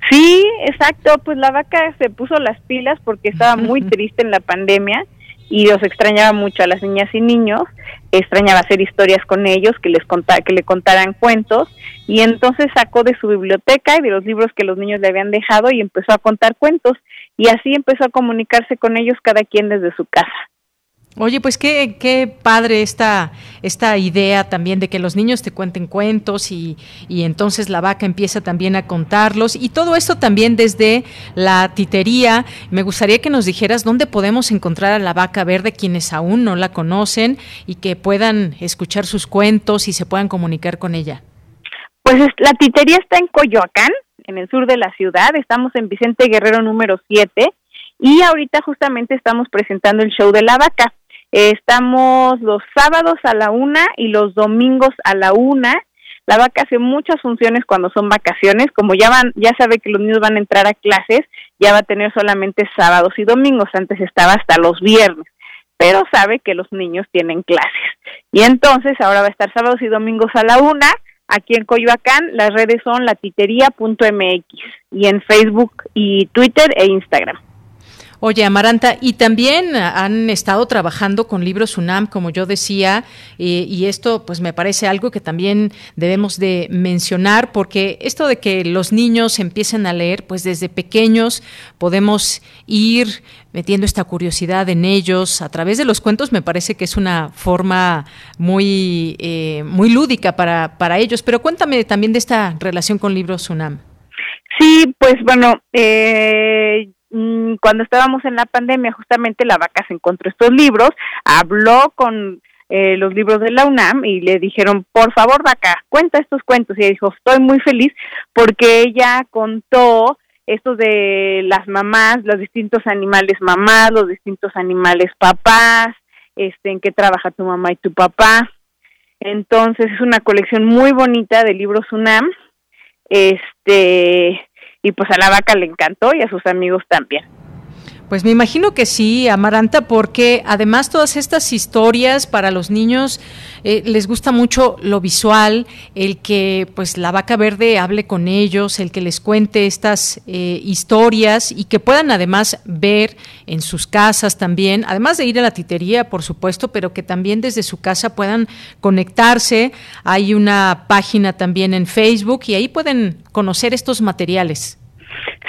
Sí, exacto, pues la vaca se puso las pilas porque estaba muy triste en la pandemia y los extrañaba mucho a las niñas y niños, extrañaba hacer historias con ellos, que les contara, que le contaran cuentos y entonces sacó de su biblioteca y de los libros que los niños le habían dejado y empezó a contar cuentos y así empezó a comunicarse con ellos cada quien desde su casa. Oye, pues qué, qué padre esta, esta idea también de que los niños te cuenten cuentos y, y, entonces la vaca empieza también a contarlos y todo esto también desde la titería. Me gustaría que nos dijeras dónde podemos encontrar a la vaca verde quienes aún no la conocen y que puedan escuchar sus cuentos y se puedan comunicar con ella. Pues la titería está en Coyoacán, en el sur de la ciudad. Estamos en Vicente Guerrero número 7 y ahorita justamente estamos presentando el show de la vaca estamos los sábados a la una y los domingos a la una. La vaca hace muchas funciones cuando son vacaciones, como ya van, ya sabe que los niños van a entrar a clases, ya va a tener solamente sábados y domingos, antes estaba hasta los viernes, pero sabe que los niños tienen clases. Y entonces ahora va a estar sábados y domingos a la una, aquí en Coyoacán, las redes son latitería.mx y en Facebook y Twitter e Instagram. Oye, Amaranta, y también han estado trabajando con libros UNAM, como yo decía, y esto pues me parece algo que también debemos de mencionar, porque esto de que los niños empiecen a leer, pues desde pequeños podemos ir metiendo esta curiosidad en ellos a través de los cuentos, me parece que es una forma muy, eh, muy lúdica para, para ellos. Pero cuéntame también de esta relación con libros UNAM. Sí, pues bueno, eh, Mm, cuando estábamos en la pandemia, justamente la vaca se encontró estos libros, habló con eh, los libros de la UNAM y le dijeron, por favor, vaca, cuenta estos cuentos. Y ella dijo, estoy muy feliz porque ella contó estos de las mamás, los distintos animales mamás, los distintos animales papás, este, en qué trabaja tu mamá y tu papá. Entonces es una colección muy bonita de libros UNAM. Este, y pues a la vaca le encantó y a sus amigos también. Pues me imagino que sí, Amaranta, porque además todas estas historias para los niños eh, les gusta mucho lo visual, el que pues la vaca verde hable con ellos, el que les cuente estas eh, historias y que puedan además ver en sus casas también, además de ir a la titería, por supuesto, pero que también desde su casa puedan conectarse. Hay una página también en Facebook y ahí pueden conocer estos materiales.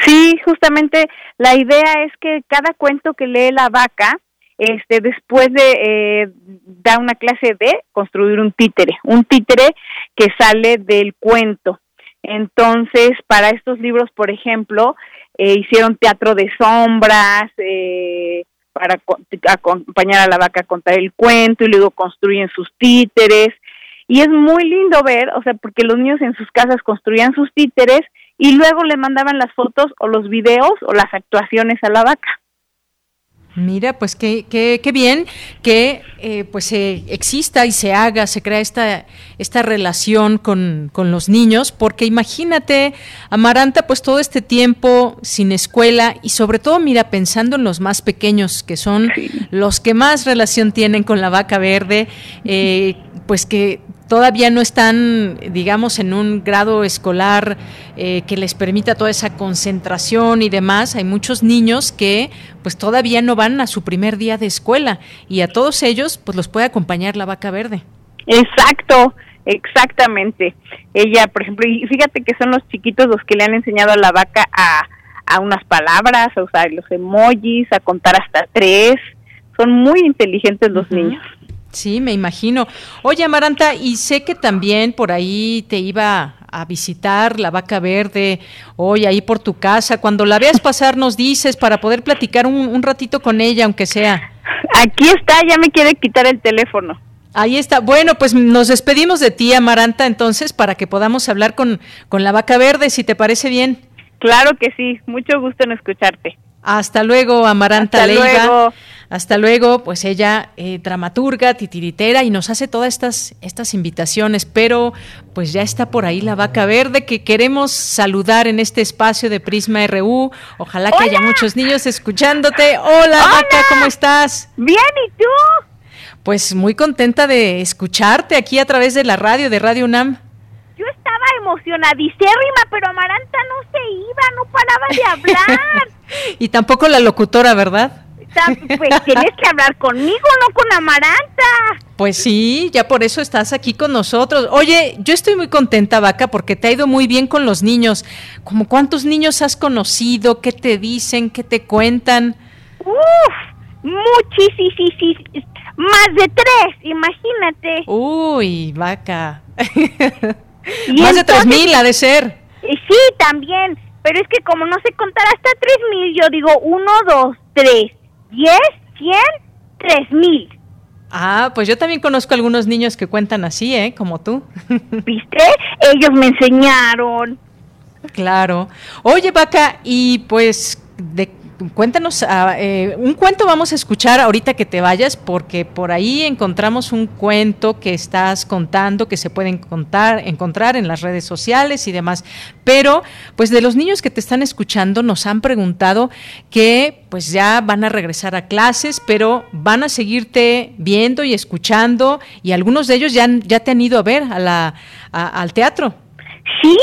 Sí, justamente la idea es que cada cuento que lee la vaca, este, después de eh, da una clase de construir un títere, un títere que sale del cuento. Entonces, para estos libros, por ejemplo, eh, hicieron teatro de sombras, eh, para acompañar a la vaca a contar el cuento y luego construyen sus títeres. Y es muy lindo ver, o sea, porque los niños en sus casas construían sus títeres y luego le mandaban las fotos o los videos o las actuaciones a la vaca. Mira, pues qué, qué, qué bien que eh, pues exista y se haga, se crea esta, esta relación con, con, los niños, porque imagínate, Amaranta, pues todo este tiempo sin escuela y sobre todo, mira, pensando en los más pequeños, que son los que más relación tienen con la vaca verde, eh, pues que todavía no están, digamos, en un grado escolar eh, que les permita toda esa concentración y demás. Hay muchos niños que pues todavía no van a su primer día de escuela y a todos ellos pues los puede acompañar la vaca verde. Exacto, exactamente. Ella, por ejemplo, y fíjate que son los chiquitos los que le han enseñado a la vaca a, a unas palabras, a usar los emojis, a contar hasta tres. Son muy inteligentes los niños. Sí, me imagino. Oye, Amaranta, y sé que también por ahí te iba a visitar la vaca verde hoy ahí por tu casa. Cuando la veas pasar nos dices para poder platicar un, un ratito con ella, aunque sea. Aquí está, ya me quiere quitar el teléfono. Ahí está. Bueno, pues nos despedimos de ti, Amaranta, entonces, para que podamos hablar con, con la vaca verde, si te parece bien. Claro que sí, mucho gusto en escucharte. Hasta luego, Amaranta Hasta Leiva. luego. Hasta luego, pues ella, eh, dramaturga, titiritera, y nos hace todas estas, estas invitaciones, pero pues ya está por ahí la vaca verde que queremos saludar en este espacio de Prisma RU. Ojalá que haya muchos niños escuchándote. Hola, vaca, ¿cómo estás? Bien, ¿y tú? Pues muy contenta de escucharte aquí a través de la radio, de Radio UNAM. Yo estaba emocionadísima, pero Amaranta no se iba, no paraba de hablar. Y tampoco la locutora, ¿verdad? Pues tienes que hablar conmigo, no con Amaranta. Pues sí, ya por eso estás aquí con nosotros. Oye, yo estoy muy contenta, Vaca, porque te ha ido muy bien con los niños. ¿Cómo cuántos niños has conocido? ¿Qué te dicen? ¿Qué te cuentan? Uf, muchísimos, más de tres, imagínate. Uy, Vaca. Y Más de tres mil ha de ser. Eh, Sí, también, pero es que como no sé contar hasta tres mil, yo digo uno, dos, tres, diez, cien, tres mil. Ah, pues yo también conozco algunos niños que cuentan así, ¿eh? Como tú. ¿Viste? Ellos me enseñaron. Claro. Oye, Vaca, y pues de, cuéntanos, ah, eh, un cuento vamos a escuchar ahorita que te vayas, porque por ahí encontramos un cuento que estás contando, que se pueden contar, encontrar en las redes sociales y demás. Pero, pues de los niños que te están escuchando, nos han preguntado que pues ya van a regresar a clases, pero van a seguirte viendo y escuchando, y algunos de ellos ya, ya te han ido a ver a la, al teatro. Sí,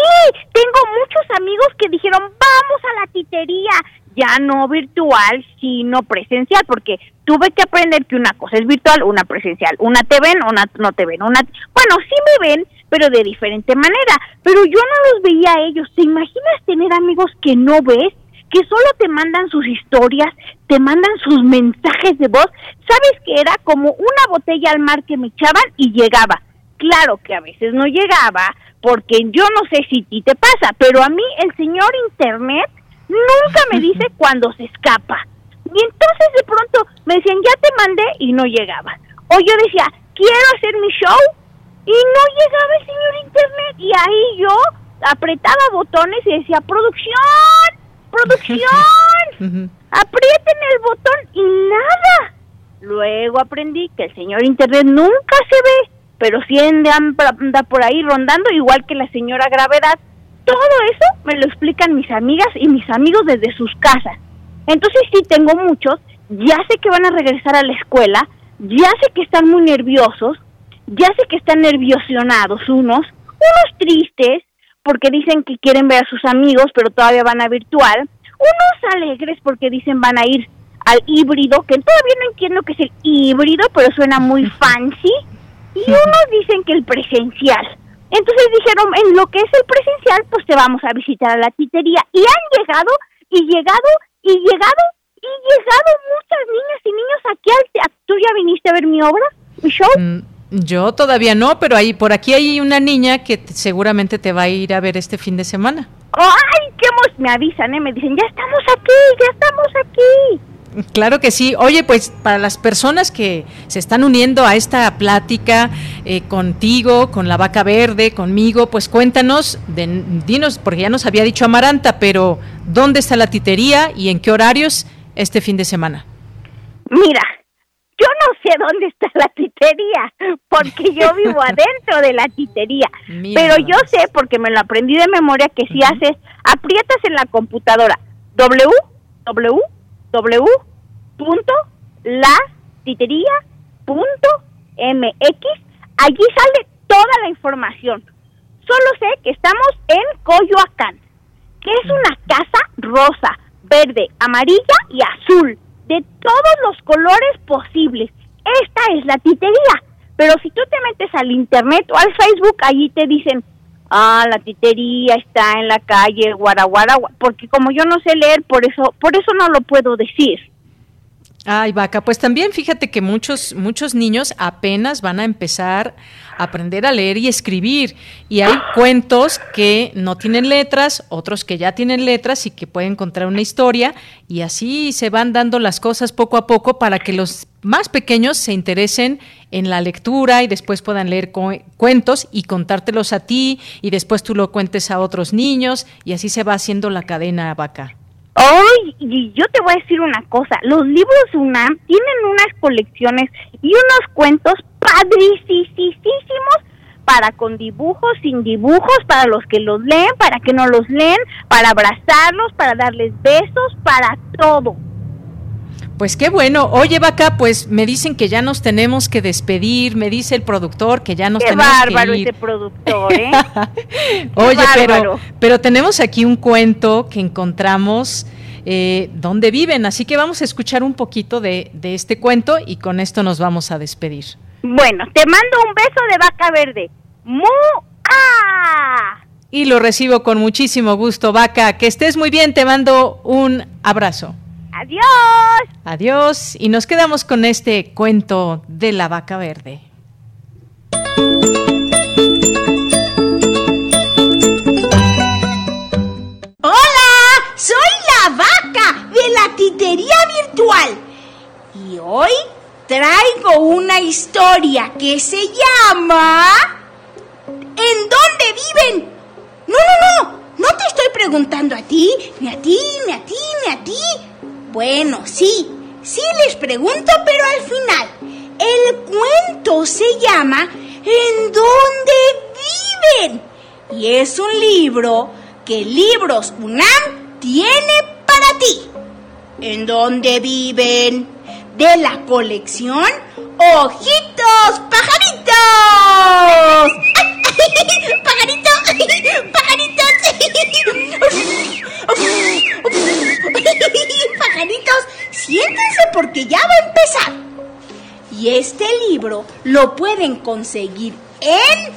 tengo muchos amigos que dijeron, vamos a la titería, ya no virtual, sino presencial, porque tuve que aprender que una cosa es virtual, una presencial, una te ven, una no te ven, una... Bueno, sí me ven, pero de diferente manera, pero yo no los veía a ellos. ¿Te imaginas tener amigos que no ves? que solo te mandan sus historias, te mandan sus mensajes de voz. ¿Sabes que era como una botella al mar que me echaban y llegaba? Claro que a veces no llegaba, porque yo no sé si a ti te pasa, pero a mí el señor Internet nunca me dice cuando se escapa. Y entonces de pronto me decían, ya te mandé y no llegaba. O yo decía, quiero hacer mi show y no llegaba el señor Internet. Y ahí yo apretaba botones y decía, producción, producción, aprieten el botón y nada. Luego aprendí que el señor Internet nunca se ve, pero sí anda, anda por ahí rondando igual que la señora Gravedad. Todo eso me lo explican mis amigas y mis amigos desde sus casas. Entonces sí tengo muchos, ya sé que van a regresar a la escuela, ya sé que están muy nerviosos, ya sé que están nerviosionados unos, unos tristes porque dicen que quieren ver a sus amigos pero todavía van a virtual, unos alegres porque dicen van a ir al híbrido, que todavía no entiendo qué es el híbrido, pero suena muy fancy, y unos dicen que el presencial. Entonces dijeron, en lo que es el presencial, pues te vamos a visitar a la titería. Y han llegado, y llegado, y llegado, y llegado muchas niñas y niños aquí al teatro. ¿Tú ya viniste a ver mi obra, mi show? Mm, Yo todavía no, pero ahí por aquí hay una niña que seguramente te va a ir a ver este fin de semana. ¡Ay, qué emo- Me avisan, ¿eh? Me dicen, ya estamos aquí, ya estamos aquí. Claro que sí. Oye, pues para las personas que se están uniendo a esta plática eh, contigo, con la vaca verde, conmigo, pues cuéntanos, de- dinos, porque ya nos había dicho Amaranta, pero ¿dónde está la titería y en qué horarios este fin de semana? Mira, yo no sé dónde está la titería, porque yo vivo adentro de la titería. Mira Pero yo sé, porque me lo aprendí de memoria, que si haces, aprietas en la computadora www.latitería.mx, allí sale toda la información. Solo sé que estamos en Coyoacán, que es una casa rosa, verde, amarilla y azul, de todos los colores posibles. Esta es la titería. Pero si tú te metes al internet o al Facebook, allí te dicen, ah, la titería está en la calle Guaraguara, porque como yo no sé leer, por eso, por eso no lo puedo decir. Ay, vaca, pues también fíjate que muchos, muchos niños apenas van a empezar a aprender a leer y escribir. Y hay cuentos que no tienen letras, otros que ya tienen letras y que pueden contar una historia. Y así se van dando las cosas poco a poco para que los más pequeños se interesen en la lectura y después puedan leer cuentos y contártelos a ti y después tú lo cuentes a otros niños y así se va haciendo la cadena vaca. Hoy, y yo te voy a decir una cosa, los libros UNAM tienen unas colecciones y unos cuentos padricísimos para con dibujos, sin dibujos, para los que los leen, para que no los leen, para abrazarlos, para darles besos, para todo. Pues qué bueno. Oye, Vaca, pues me dicen que ya nos tenemos que despedir. Me dice el productor que ya nos tenemos que ir. bárbaro ese productor, ¿eh? Oye, pero, pero tenemos aquí un cuento que encontramos eh, donde viven. Así que vamos a escuchar un poquito de, de este cuento y con esto nos vamos a despedir. Bueno, te mando un beso de vaca verde. ¡Mu! ¡Ah! Y lo recibo con muchísimo gusto, Vaca. Que estés muy bien, te mando un abrazo. Adiós. Adiós. Y nos quedamos con este cuento de la vaca verde. Hola, soy la vaca de la titería virtual. Y hoy traigo una historia que se llama... ¿En dónde viven? No, no, no. No te estoy preguntando a ti, ni a ti, ni a ti, ni a ti. Bueno, sí, sí les pregunto, pero al final. El cuento se llama ¿En dónde viven? Y es un libro que Libros UNAM tiene para ti. ¿En dónde viven? De la colección Ojitos Pajaritos. ¡Pajarito! ¡Pajaritos! Pajaritos, siéntense porque ya va a empezar. Y este libro lo pueden conseguir en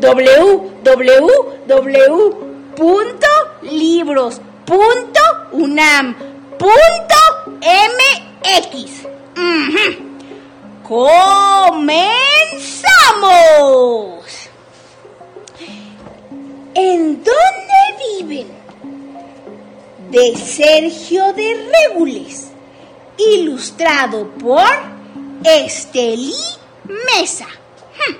www.libros.unam.mx. ¡Comenzamos! ¿En dónde viven? De Sergio de Regules, ilustrado por Estelí Mesa. Hmm.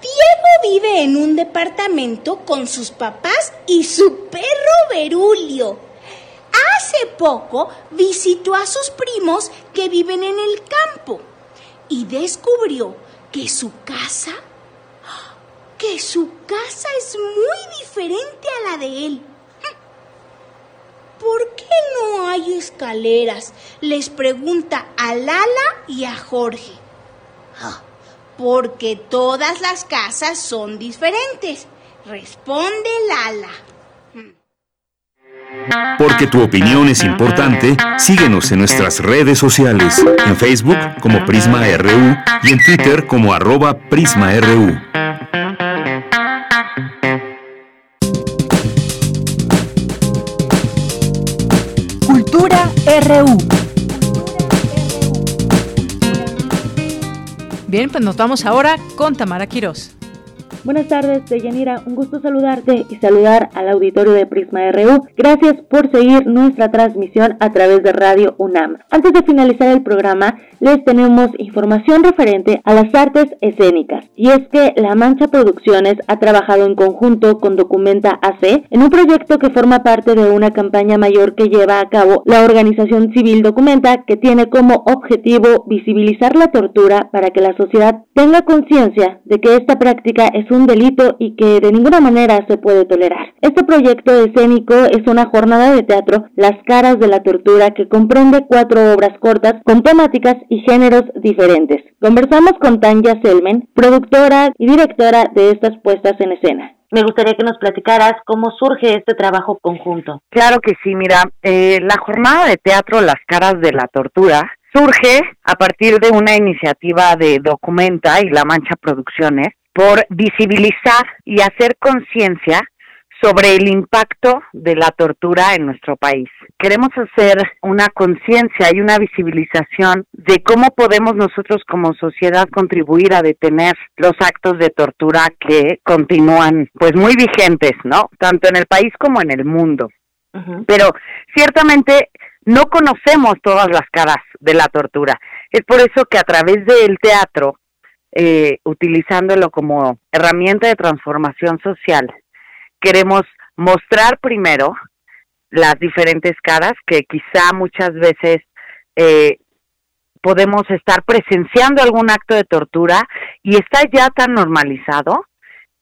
Diego vive en un departamento con sus papás y su perro Berulio. Hace poco visitó a sus primos que viven en el campo y descubrió que su casa que su casa es muy diferente a la de él. ¿Por qué no hay escaleras? Les pregunta a Lala y a Jorge. Porque todas las casas son diferentes, responde Lala. Porque tu opinión es importante, síguenos en nuestras redes sociales, en Facebook como Prisma RU y en Twitter como arroba PrismaRU. Bien, pues nos vamos ahora con Tamara Quirós. Buenas tardes, Deyanira. Un gusto saludarte y saludar al auditorio de Prisma RU. Gracias por seguir nuestra transmisión a través de Radio UNAM. Antes de finalizar el programa, les tenemos información referente a las artes escénicas. Y es que La Mancha Producciones ha trabajado en conjunto con Documenta AC en un proyecto que forma parte de una campaña mayor que lleva a cabo la organización civil Documenta, que tiene como objetivo visibilizar la tortura para que la sociedad tenga conciencia de que esta práctica es un delito y que de ninguna manera se puede tolerar. Este proyecto escénico es una jornada de teatro, Las caras de la tortura, que comprende cuatro obras cortas con temáticas y géneros diferentes. Conversamos con Tanya Selmen, productora y directora de estas puestas en escena. Me gustaría que nos platicaras cómo surge este trabajo conjunto. Claro que sí, mira, eh, la jornada de teatro Las caras de la tortura surge a partir de una iniciativa de Documenta y La Mancha Producciones por visibilizar y hacer conciencia sobre el impacto de la tortura en nuestro país. Queremos hacer una conciencia y una visibilización de cómo podemos nosotros como sociedad contribuir a detener los actos de tortura que continúan pues muy vigentes, ¿no? Tanto en el país como en el mundo. Pero ciertamente no conocemos todas las caras de la tortura. Es por eso que a través del teatro, eh, utilizándolo como herramienta de transformación social, queremos mostrar primero las diferentes caras que quizá muchas veces eh, podemos estar presenciando algún acto de tortura y está ya tan normalizado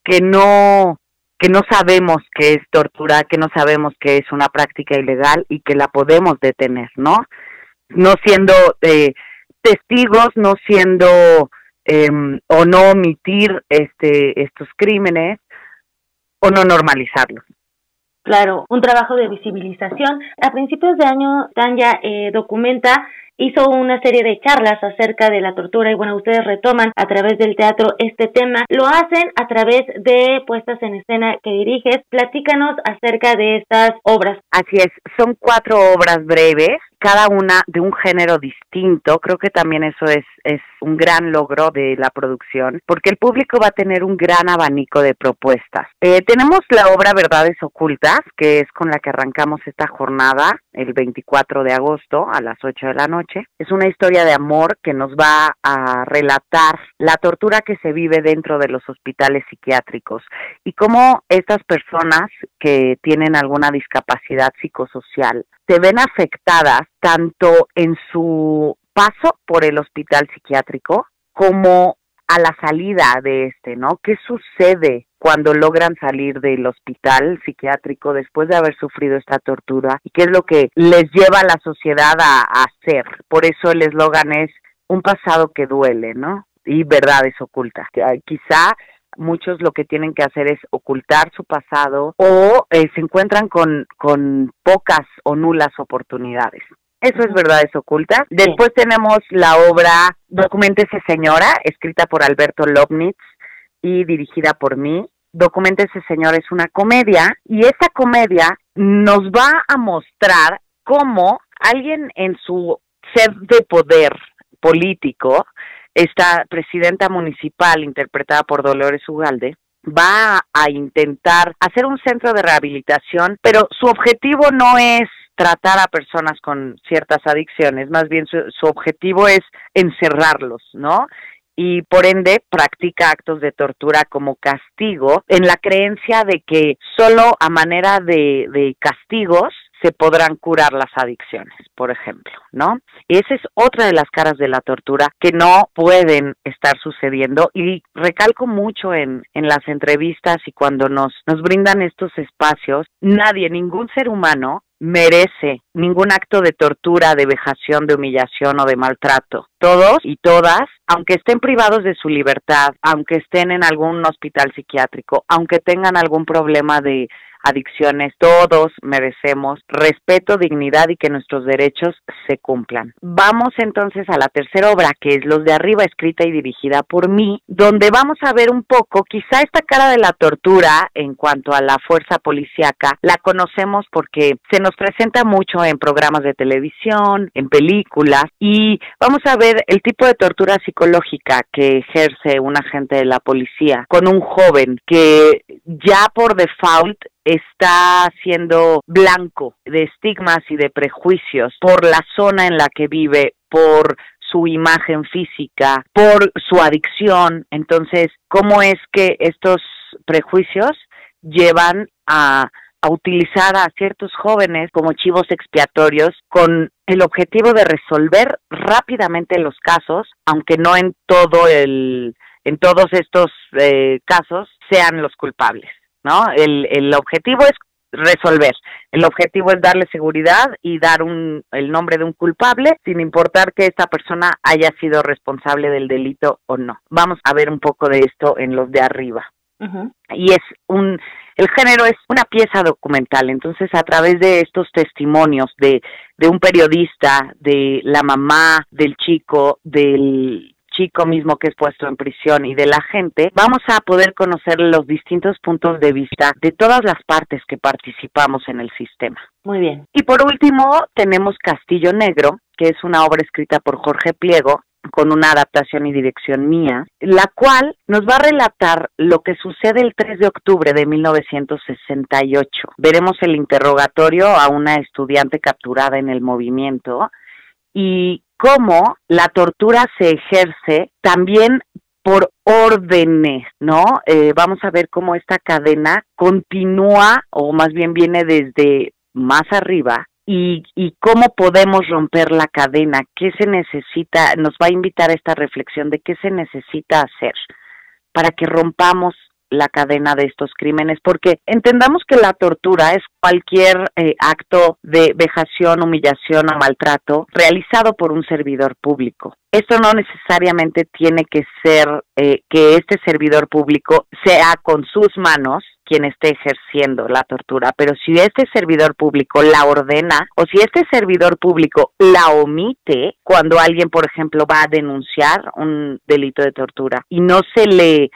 que no que no sabemos que es tortura, que no sabemos que es una práctica ilegal y que la podemos detener, ¿no? No siendo eh, testigos, no siendo em, o no omitir este estos crímenes o no normalizarlos. Claro, un trabajo de visibilización. A principios de año, Tanya eh, documenta hizo una serie de charlas acerca de la tortura y bueno, ustedes retoman a través del teatro este tema. Lo hacen a través de puestas en escena que diriges. Platícanos acerca de estas obras. Así es, son cuatro obras breves cada una de un género distinto. Creo que también eso es, es un gran logro de la producción, porque el público va a tener un gran abanico de propuestas. Eh, tenemos la obra Verdades Ocultas, que es con la que arrancamos esta jornada el 24 de agosto a las 8 de la noche. Es una historia de amor que nos va a relatar la tortura que se vive dentro de los hospitales psiquiátricos y cómo estas personas que tienen alguna discapacidad psicosocial se ven afectadas tanto en su paso por el hospital psiquiátrico como a la salida de este, ¿no? ¿Qué sucede cuando logran salir del hospital psiquiátrico después de haber sufrido esta tortura y qué es lo que les lleva a la sociedad a, hacer? Por eso el eslogan es un pasado que duele, ¿no? Y verdades ocultas. Quizá muchos lo que tienen que hacer es ocultar su pasado o eh, se encuentran con, con pocas o nulas oportunidades. Eso es verdades ocultas. Después tenemos la obra Documentese Señora, escrita por Alberto Lobnitz y dirigida por mí. Documentese Señora es una comedia y esta comedia nos va a mostrar cómo alguien en su ser de poder político esta presidenta municipal, interpretada por Dolores Ugalde, va a intentar hacer un centro de rehabilitación, pero su objetivo no es tratar a personas con ciertas adicciones, más bien su, su, objetivo es encerrarlos, ¿no? Y por ende practica actos de tortura como castigo en la creencia de que solo a manera de, de castigos se podrán curar las adicciones, por ejemplo, ¿no? Esa es otra de las caras de la tortura que no pueden estar sucediendo y recalco mucho en, en las entrevistas y cuando nos, nos brindan estos espacios, nadie, ningún ser humano merece ningún acto de tortura, de vejación, de humillación o de maltrato. Todos y todas, aunque estén privados de su libertad, aunque estén en algún hospital psiquiátrico, aunque tengan algún problema de adicciones, todos merecemos respeto, dignidad y que nuestros derechos se cumplan. Vamos entonces a la tercera obra, que es Los de Arriba, escrita y dirigida por mí, donde vamos a ver un poco, quizá esta cara de la tortura en cuanto a la fuerza policíaca, la conocemos porque se nos presenta mucho en programas de televisión, en películas, y vamos a ver el tipo de tortura psicológica que ejerce un agente de la policía con un joven que ya por default está siendo blanco de estigmas y de prejuicios por la zona en la que vive, por su imagen física, por su adicción. Entonces, ¿cómo es que estos prejuicios llevan a, utilizar a ciertos jóvenes como chivos expiatorios con el objetivo de resolver rápidamente los casos, aunque no en todo el en todos estos eh, casos sean los culpables. ¿No? El, el objetivo es resolver. El objetivo es darle seguridad y dar un, el nombre de un culpable sin importar que esta persona haya sido responsable del delito o no. Vamos a ver un poco de esto en los de arriba. Y es un el género es una pieza documental, entonces a través de estos testimonios de, de un periodista, de la mamá del chico, del chico mismo que es puesto en prisión y de la gente, vamos a poder conocer los distintos puntos de vista de todas las partes que participamos en el sistema. Muy bien. Y por último, tenemos Castillo Negro, que es una obra escrita por Jorge Pliego, con una adaptación y dirección mía, la cual nos va a relatar lo que sucede el 3 de octubre de 1968. Veremos el interrogatorio a una estudiante capturada en el movimiento y cómo la tortura se ejerce también por órdenes, ¿no? Eh, vamos a ver cómo esta cadena continúa, o más bien viene desde más arriba, y, y cómo podemos romper la cadena, qué se necesita, nos va a invitar a esta reflexión de qué se necesita hacer para que rompamos la cadena de estos crímenes, porque entendamos que la tortura es cualquier eh, acto de vejación, humillación o maltrato realizado por un servidor público. Esto no necesariamente tiene que ser eh, que este servidor público sea con sus manos quien esté ejerciendo la tortura, pero si este servidor público la ordena o si este servidor público la omite cuando alguien, por ejemplo, va a denunciar un delito de tortura y no se le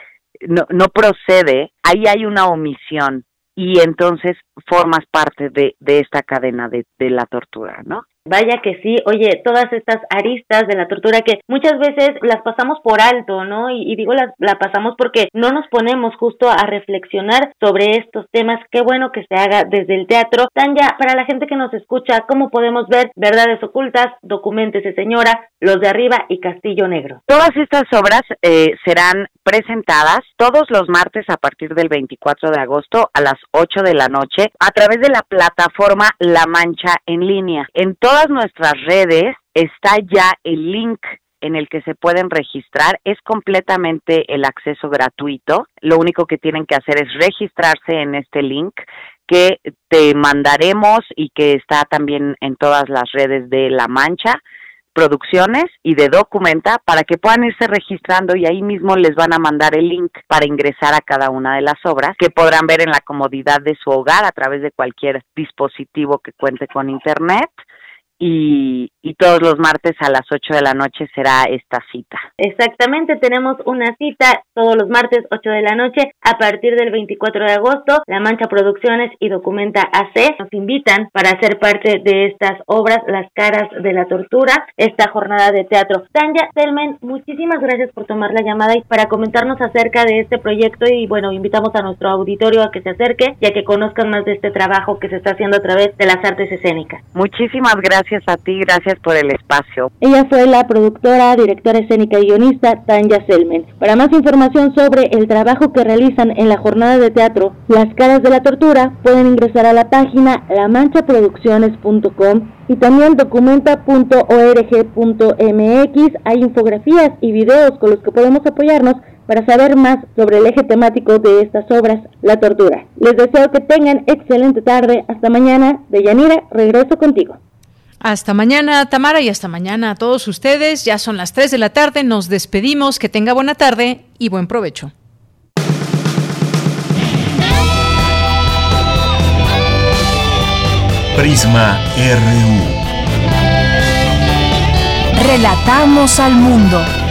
no, no procede, ahí hay una omisión y entonces formas parte de, de esta cadena de, de la tortura, ¿no? Vaya que sí, oye, todas estas aristas de la tortura que muchas veces las pasamos por alto, ¿no? Y, digo las la pasamos porque no nos ponemos justo a reflexionar sobre estos temas. Qué bueno que se haga desde el teatro. Tanya, para la gente que nos escucha, ¿cómo podemos ver Verdades Ocultas, Documentese Señora, Los de Arriba y Castillo Negro? Todas estas obras eh, serán presentadas todos los martes a partir del 24 de agosto a las 8 de la noche a través de la plataforma La Mancha en línea. En todas nuestras redes está ya el link en el que se pueden registrar. Es completamente el acceso gratuito. Lo único que tienen que hacer es registrarse en este link que te mandaremos y que está también en todas las redes de La Mancha producciones y de documenta para que puedan irse registrando y ahí mismo les van a mandar el link para ingresar a cada una de las obras que podrán ver en la comodidad de su hogar a través de cualquier dispositivo que cuente con internet y, y, todos los martes a las 8 de la noche será esta cita. Exactamente, tenemos una cita todos los martes 8 de la noche a partir del 24 de agosto. La Mancha Producciones y Documenta AC nos invitan para ser parte de estas obras, Las caras de la tortura, esta jornada de teatro. Tanya Selmen, muchísimas gracias por tomar la llamada y para comentarnos acerca de este proyecto y bueno, invitamos a nuestro auditorio a que se acerque y a que conozcan más de este trabajo que se está haciendo a través de las artes escénicas. Muchísimas gracias a ti, gracias por el espacio. Ella fue la productora, directora escénica y guionista Tanya Selmen. Para más información sobre el trabajo que realizan en la jornada de teatro Las caras de la tortura, pueden ingresar a la página lamanchaproducciones.com y también documenta.org.mx. Hay infografías y videos con los que podemos apoyarnos para saber más sobre el eje temático de estas obras, la tortura. Les deseo que tengan excelente tarde. Hasta mañana. De Yanira, regreso contigo. Hasta mañana, Tamara, y hasta mañana a todos ustedes. Ya son las 3 de la tarde, nos despedimos. Que tenga buena tarde y buen provecho. Prisma RU. Relatamos al mundo.